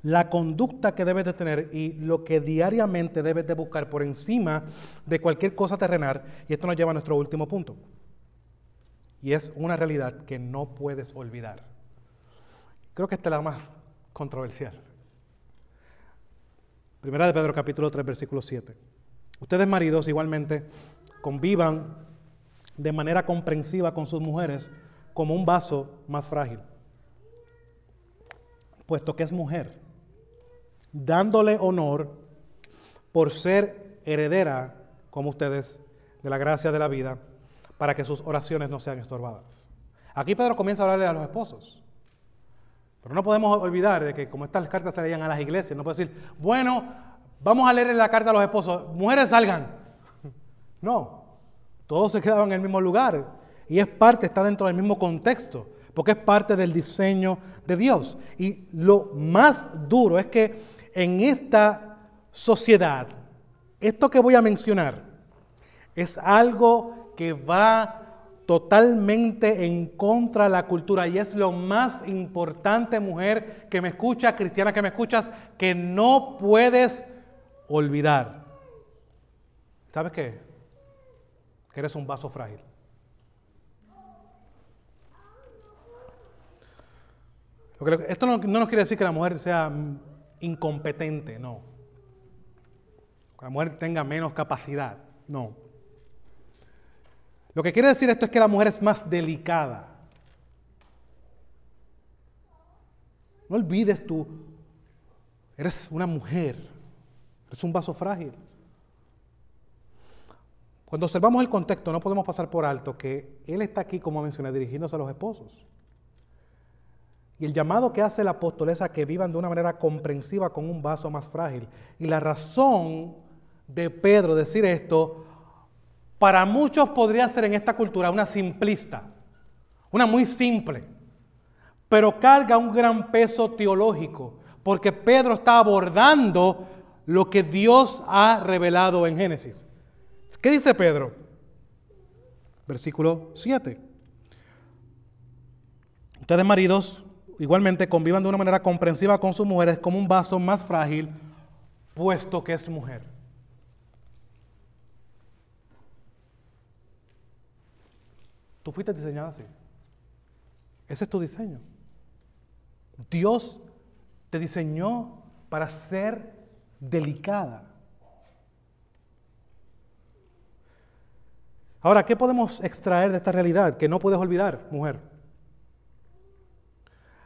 la conducta que debes de tener y lo que diariamente debes de buscar por encima de cualquier cosa terrenal. Y esto nos lleva a nuestro último punto. Y es una realidad que no puedes olvidar. Creo que esta es la más controversial. Primera de Pedro capítulo 3 versículo 7. Ustedes maridos igualmente convivan de manera comprensiva con sus mujeres como un vaso más frágil, puesto que es mujer dándole honor por ser heredera, como ustedes, de la gracia de la vida, para que sus oraciones no sean estorbadas. Aquí Pedro comienza a hablarle a los esposos. Pero no podemos olvidar de que como estas cartas se leían a las iglesias, no puede decir, bueno, vamos a leerle la carta a los esposos, mujeres salgan. No, todos se quedaban en el mismo lugar y es parte, está dentro del mismo contexto, porque es parte del diseño de Dios. Y lo más duro es que en esta sociedad, esto que voy a mencionar es algo que va totalmente en contra de la cultura y es lo más importante, mujer que me escucha, cristiana que me escuchas, que no puedes olvidar. ¿Sabes qué? Que eres un vaso frágil. Esto no, no nos quiere decir que la mujer sea incompetente, no. Que la mujer tenga menos capacidad, no. Lo que quiere decir esto es que la mujer es más delicada. No olvides tú, eres una mujer, eres un vaso frágil. Cuando observamos el contexto, no podemos pasar por alto que Él está aquí, como mencioné, dirigiéndose a los esposos. Y el llamado que hace el apóstol es a que vivan de una manera comprensiva con un vaso más frágil. Y la razón de Pedro decir esto, para muchos podría ser en esta cultura una simplista, una muy simple, pero carga un gran peso teológico, porque Pedro está abordando lo que Dios ha revelado en Génesis. ¿Qué dice Pedro? Versículo 7. Ustedes maridos igualmente convivan de una manera comprensiva con sus mujeres como un vaso más frágil, puesto que es mujer. Tú fuiste diseñada así. Ese es tu diseño. Dios te diseñó para ser delicada. Ahora, ¿qué podemos extraer de esta realidad que no puedes olvidar, mujer?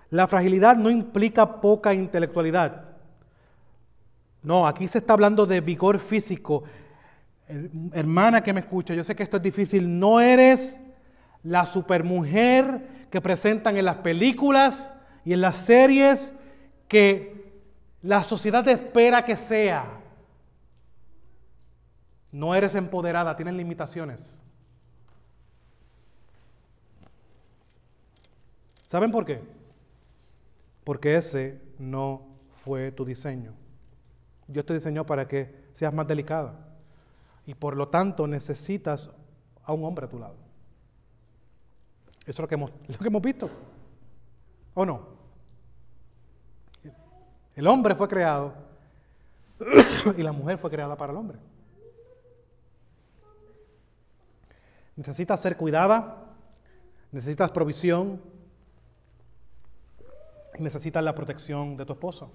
La fragilidad no implica poca intelectualidad. No, aquí se está hablando de vigor físico. Hermana que me escucha, yo sé que esto es difícil. No eres la supermujer que presentan en las películas y en las series que la sociedad espera que sea. No eres empoderada, tienes limitaciones. ¿Saben por qué? Porque ese no fue tu diseño. Dios te diseñó para que seas más delicada. Y por lo tanto necesitas a un hombre a tu lado. Eso es lo que hemos, lo que hemos visto. ¿O no? El hombre fue creado y la mujer fue creada para el hombre. Necesitas ser cuidada, necesitas provisión, necesitas la protección de tu esposo.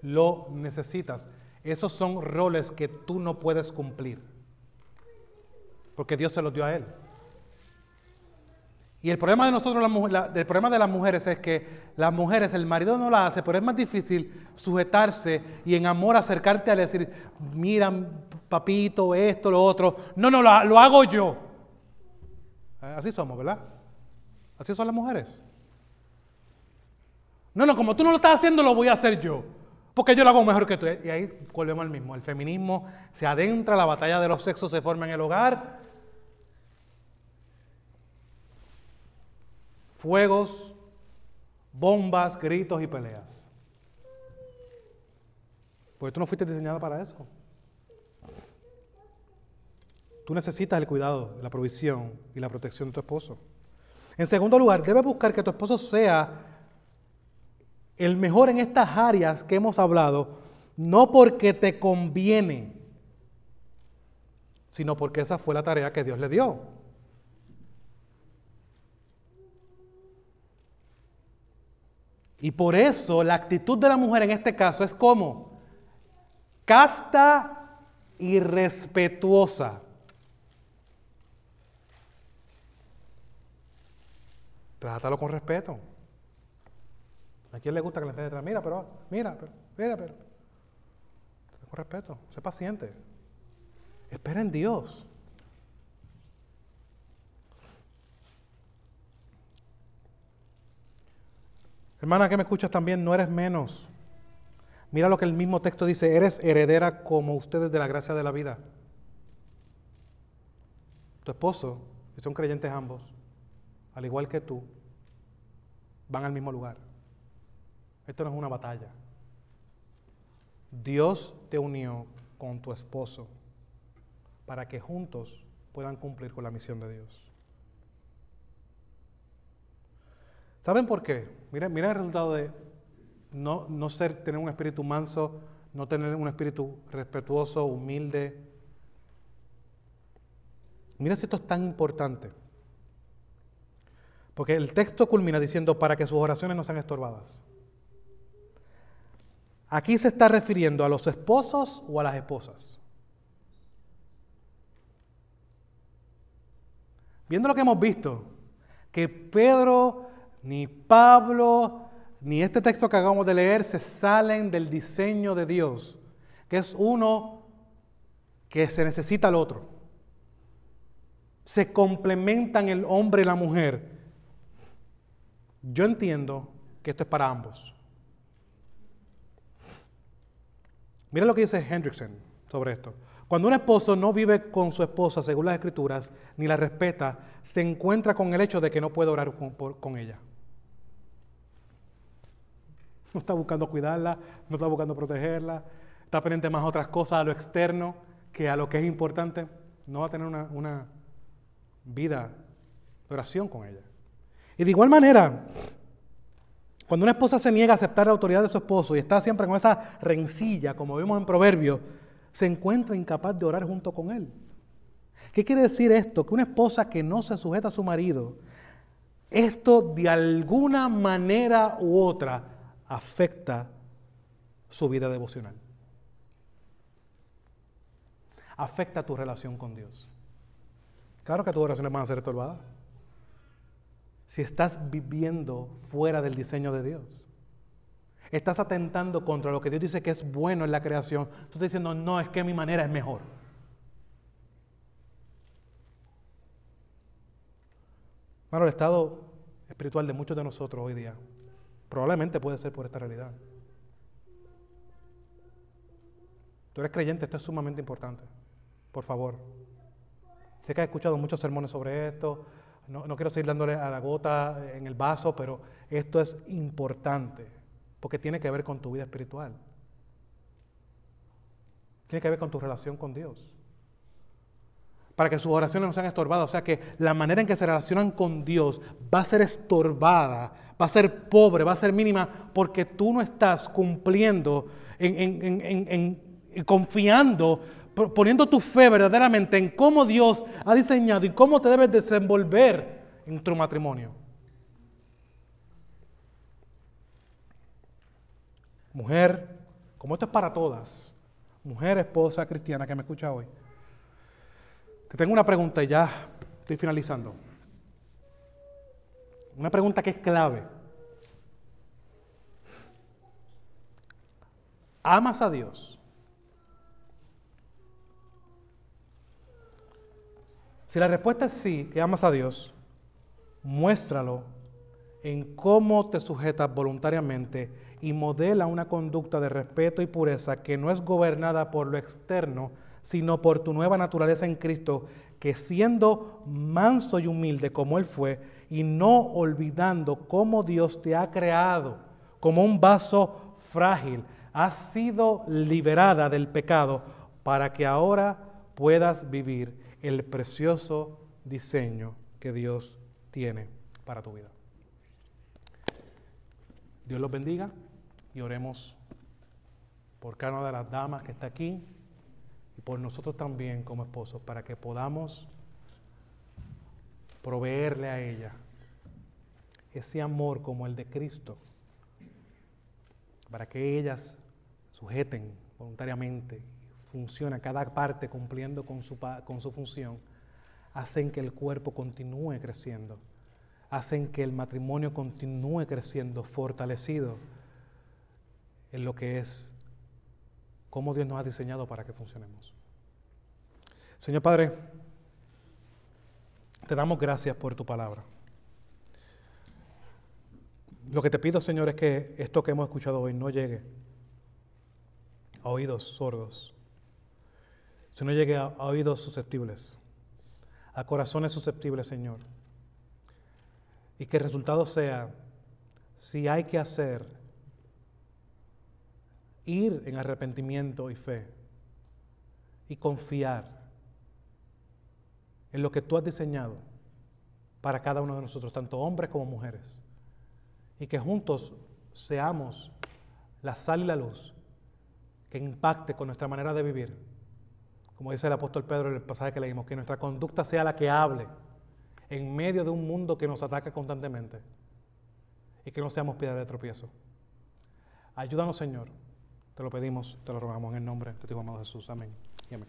Lo necesitas. Esos son roles que tú no puedes cumplir, porque Dios se los dio a él. Y el problema de nosotros, el problema de las mujeres es que las mujeres, el marido no la hace, pero es más difícil sujetarse y en amor acercarte a decir, mira, papito, esto, lo otro. No, no, lo, lo hago yo. Eh, así somos, ¿verdad? Así son las mujeres. No, no, como tú no lo estás haciendo, lo voy a hacer yo. Porque yo lo hago mejor que tú. Y ahí volvemos al mismo. El feminismo se adentra, la batalla de los sexos se forma en el hogar fuegos, bombas, gritos y peleas. Porque tú no fuiste diseñada para eso. Tú necesitas el cuidado, la provisión y la protección de tu esposo. En segundo lugar, debes buscar que tu esposo sea el mejor en estas áreas que hemos hablado, no porque te conviene, sino porque esa fue la tarea que Dios le dio. Y por eso la actitud de la mujer en este caso es como casta y respetuosa. Trátalo con respeto. ¿A quién le gusta que le esté detrás? Mira, pero, mira, pero, mira, pero. Con respeto, sé paciente. Espera en Dios. Hermana que me escuchas también, no eres menos. Mira lo que el mismo texto dice, eres heredera como ustedes de la gracia de la vida. Tu esposo, y son creyentes ambos, al igual que tú, van al mismo lugar. Esto no es una batalla. Dios te unió con tu esposo para que juntos puedan cumplir con la misión de Dios. ¿Saben por qué? Miren, el resultado de no, ser, tener un espíritu manso, no tener un espíritu respetuoso, humilde. Miren si esto es tan importante. Porque el texto culmina diciendo para que sus oraciones no sean estorbadas. Aquí se está refiriendo a los esposos o a las esposas. Viendo lo que hemos visto, que Pedro ni Pablo, ni este texto que acabamos de leer se salen del diseño de Dios, que es uno que se necesita al otro. Se complementan el hombre y la mujer. Yo entiendo que esto es para ambos. Mira lo que dice Hendrickson sobre esto. Cuando un esposo no vive con su esposa según las escrituras, ni la respeta, se encuentra con el hecho de que no puede orar con, con ella. No está buscando cuidarla, no está buscando protegerla, está pendiente más a otras cosas, a lo externo, que a lo que es importante. No va a tener una, una vida de oración con ella. Y de igual manera, cuando una esposa se niega a aceptar la autoridad de su esposo y está siempre con esa rencilla, como vimos en Proverbios, se encuentra incapaz de orar junto con él. ¿Qué quiere decir esto? Que una esposa que no se sujeta a su marido, esto de alguna manera u otra afecta su vida devocional. Afecta tu relación con Dios. Claro que tus oraciones van a ser estorbadas. si estás viviendo fuera del diseño de Dios. Estás atentando contra lo que Dios dice que es bueno en la creación. Tú estás diciendo, no, es que mi manera es mejor. Bueno, el estado espiritual de muchos de nosotros hoy día probablemente puede ser por esta realidad. Tú eres creyente, esto es sumamente importante. Por favor. Sé que has escuchado muchos sermones sobre esto. No, no quiero seguir dándole a la gota en el vaso, pero esto es importante porque tiene que ver con tu vida espiritual. Tiene que ver con tu relación con Dios. Para que sus oraciones no sean estorbadas. O sea que la manera en que se relacionan con Dios va a ser estorbada, va a ser pobre, va a ser mínima, porque tú no estás cumpliendo en, en confiando, poniendo tu fe verdaderamente en cómo Dios ha diseñado y cómo te debes desenvolver en tu matrimonio. Mujer, como esto es para todas, mujer, esposa cristiana que me escucha hoy, te tengo una pregunta y ya estoy finalizando. Una pregunta que es clave. ¿Amas a Dios? Si la respuesta es sí, que amas a Dios, muéstralo en cómo te sujetas voluntariamente y modela una conducta de respeto y pureza que no es gobernada por lo externo, sino por tu nueva naturaleza en Cristo, que siendo manso y humilde como Él fue, y no olvidando cómo Dios te ha creado como un vaso frágil, has sido liberada del pecado para que ahora puedas vivir el precioso diseño que Dios tiene para tu vida. Dios los bendiga y oremos por cada una de las damas que está aquí y por nosotros también como esposos para que podamos proveerle a ella ese amor como el de Cristo, para que ellas sujeten voluntariamente funciona, cada parte cumpliendo con su, con su función, hacen que el cuerpo continúe creciendo, hacen que el matrimonio continúe creciendo, fortalecido en lo que es cómo Dios nos ha diseñado para que funcionemos. Señor Padre, te damos gracias por tu palabra. Lo que te pido, Señor, es que esto que hemos escuchado hoy no llegue a oídos sordos, si no llegue a, oídos susceptibles, a corazones susceptibles, Señor. Y que el resultado sea, si hay que hacer, ir en arrepentimiento y fe y confiar en lo que tú has diseñado para cada uno de nosotros, tanto hombres como mujeres. Y que juntos seamos la sal y la luz que impacte con nuestra manera de vivir como dice el apóstol Pedro en el pasaje que leímos, que nuestra conducta sea la que hable en medio de un mundo que nos ataca constantemente y que no seamos piedra de tropiezo. Ayúdanos, Señor. Te lo pedimos, te lo rogamos en el nombre de tu amado Jesús. Amén. Y amén.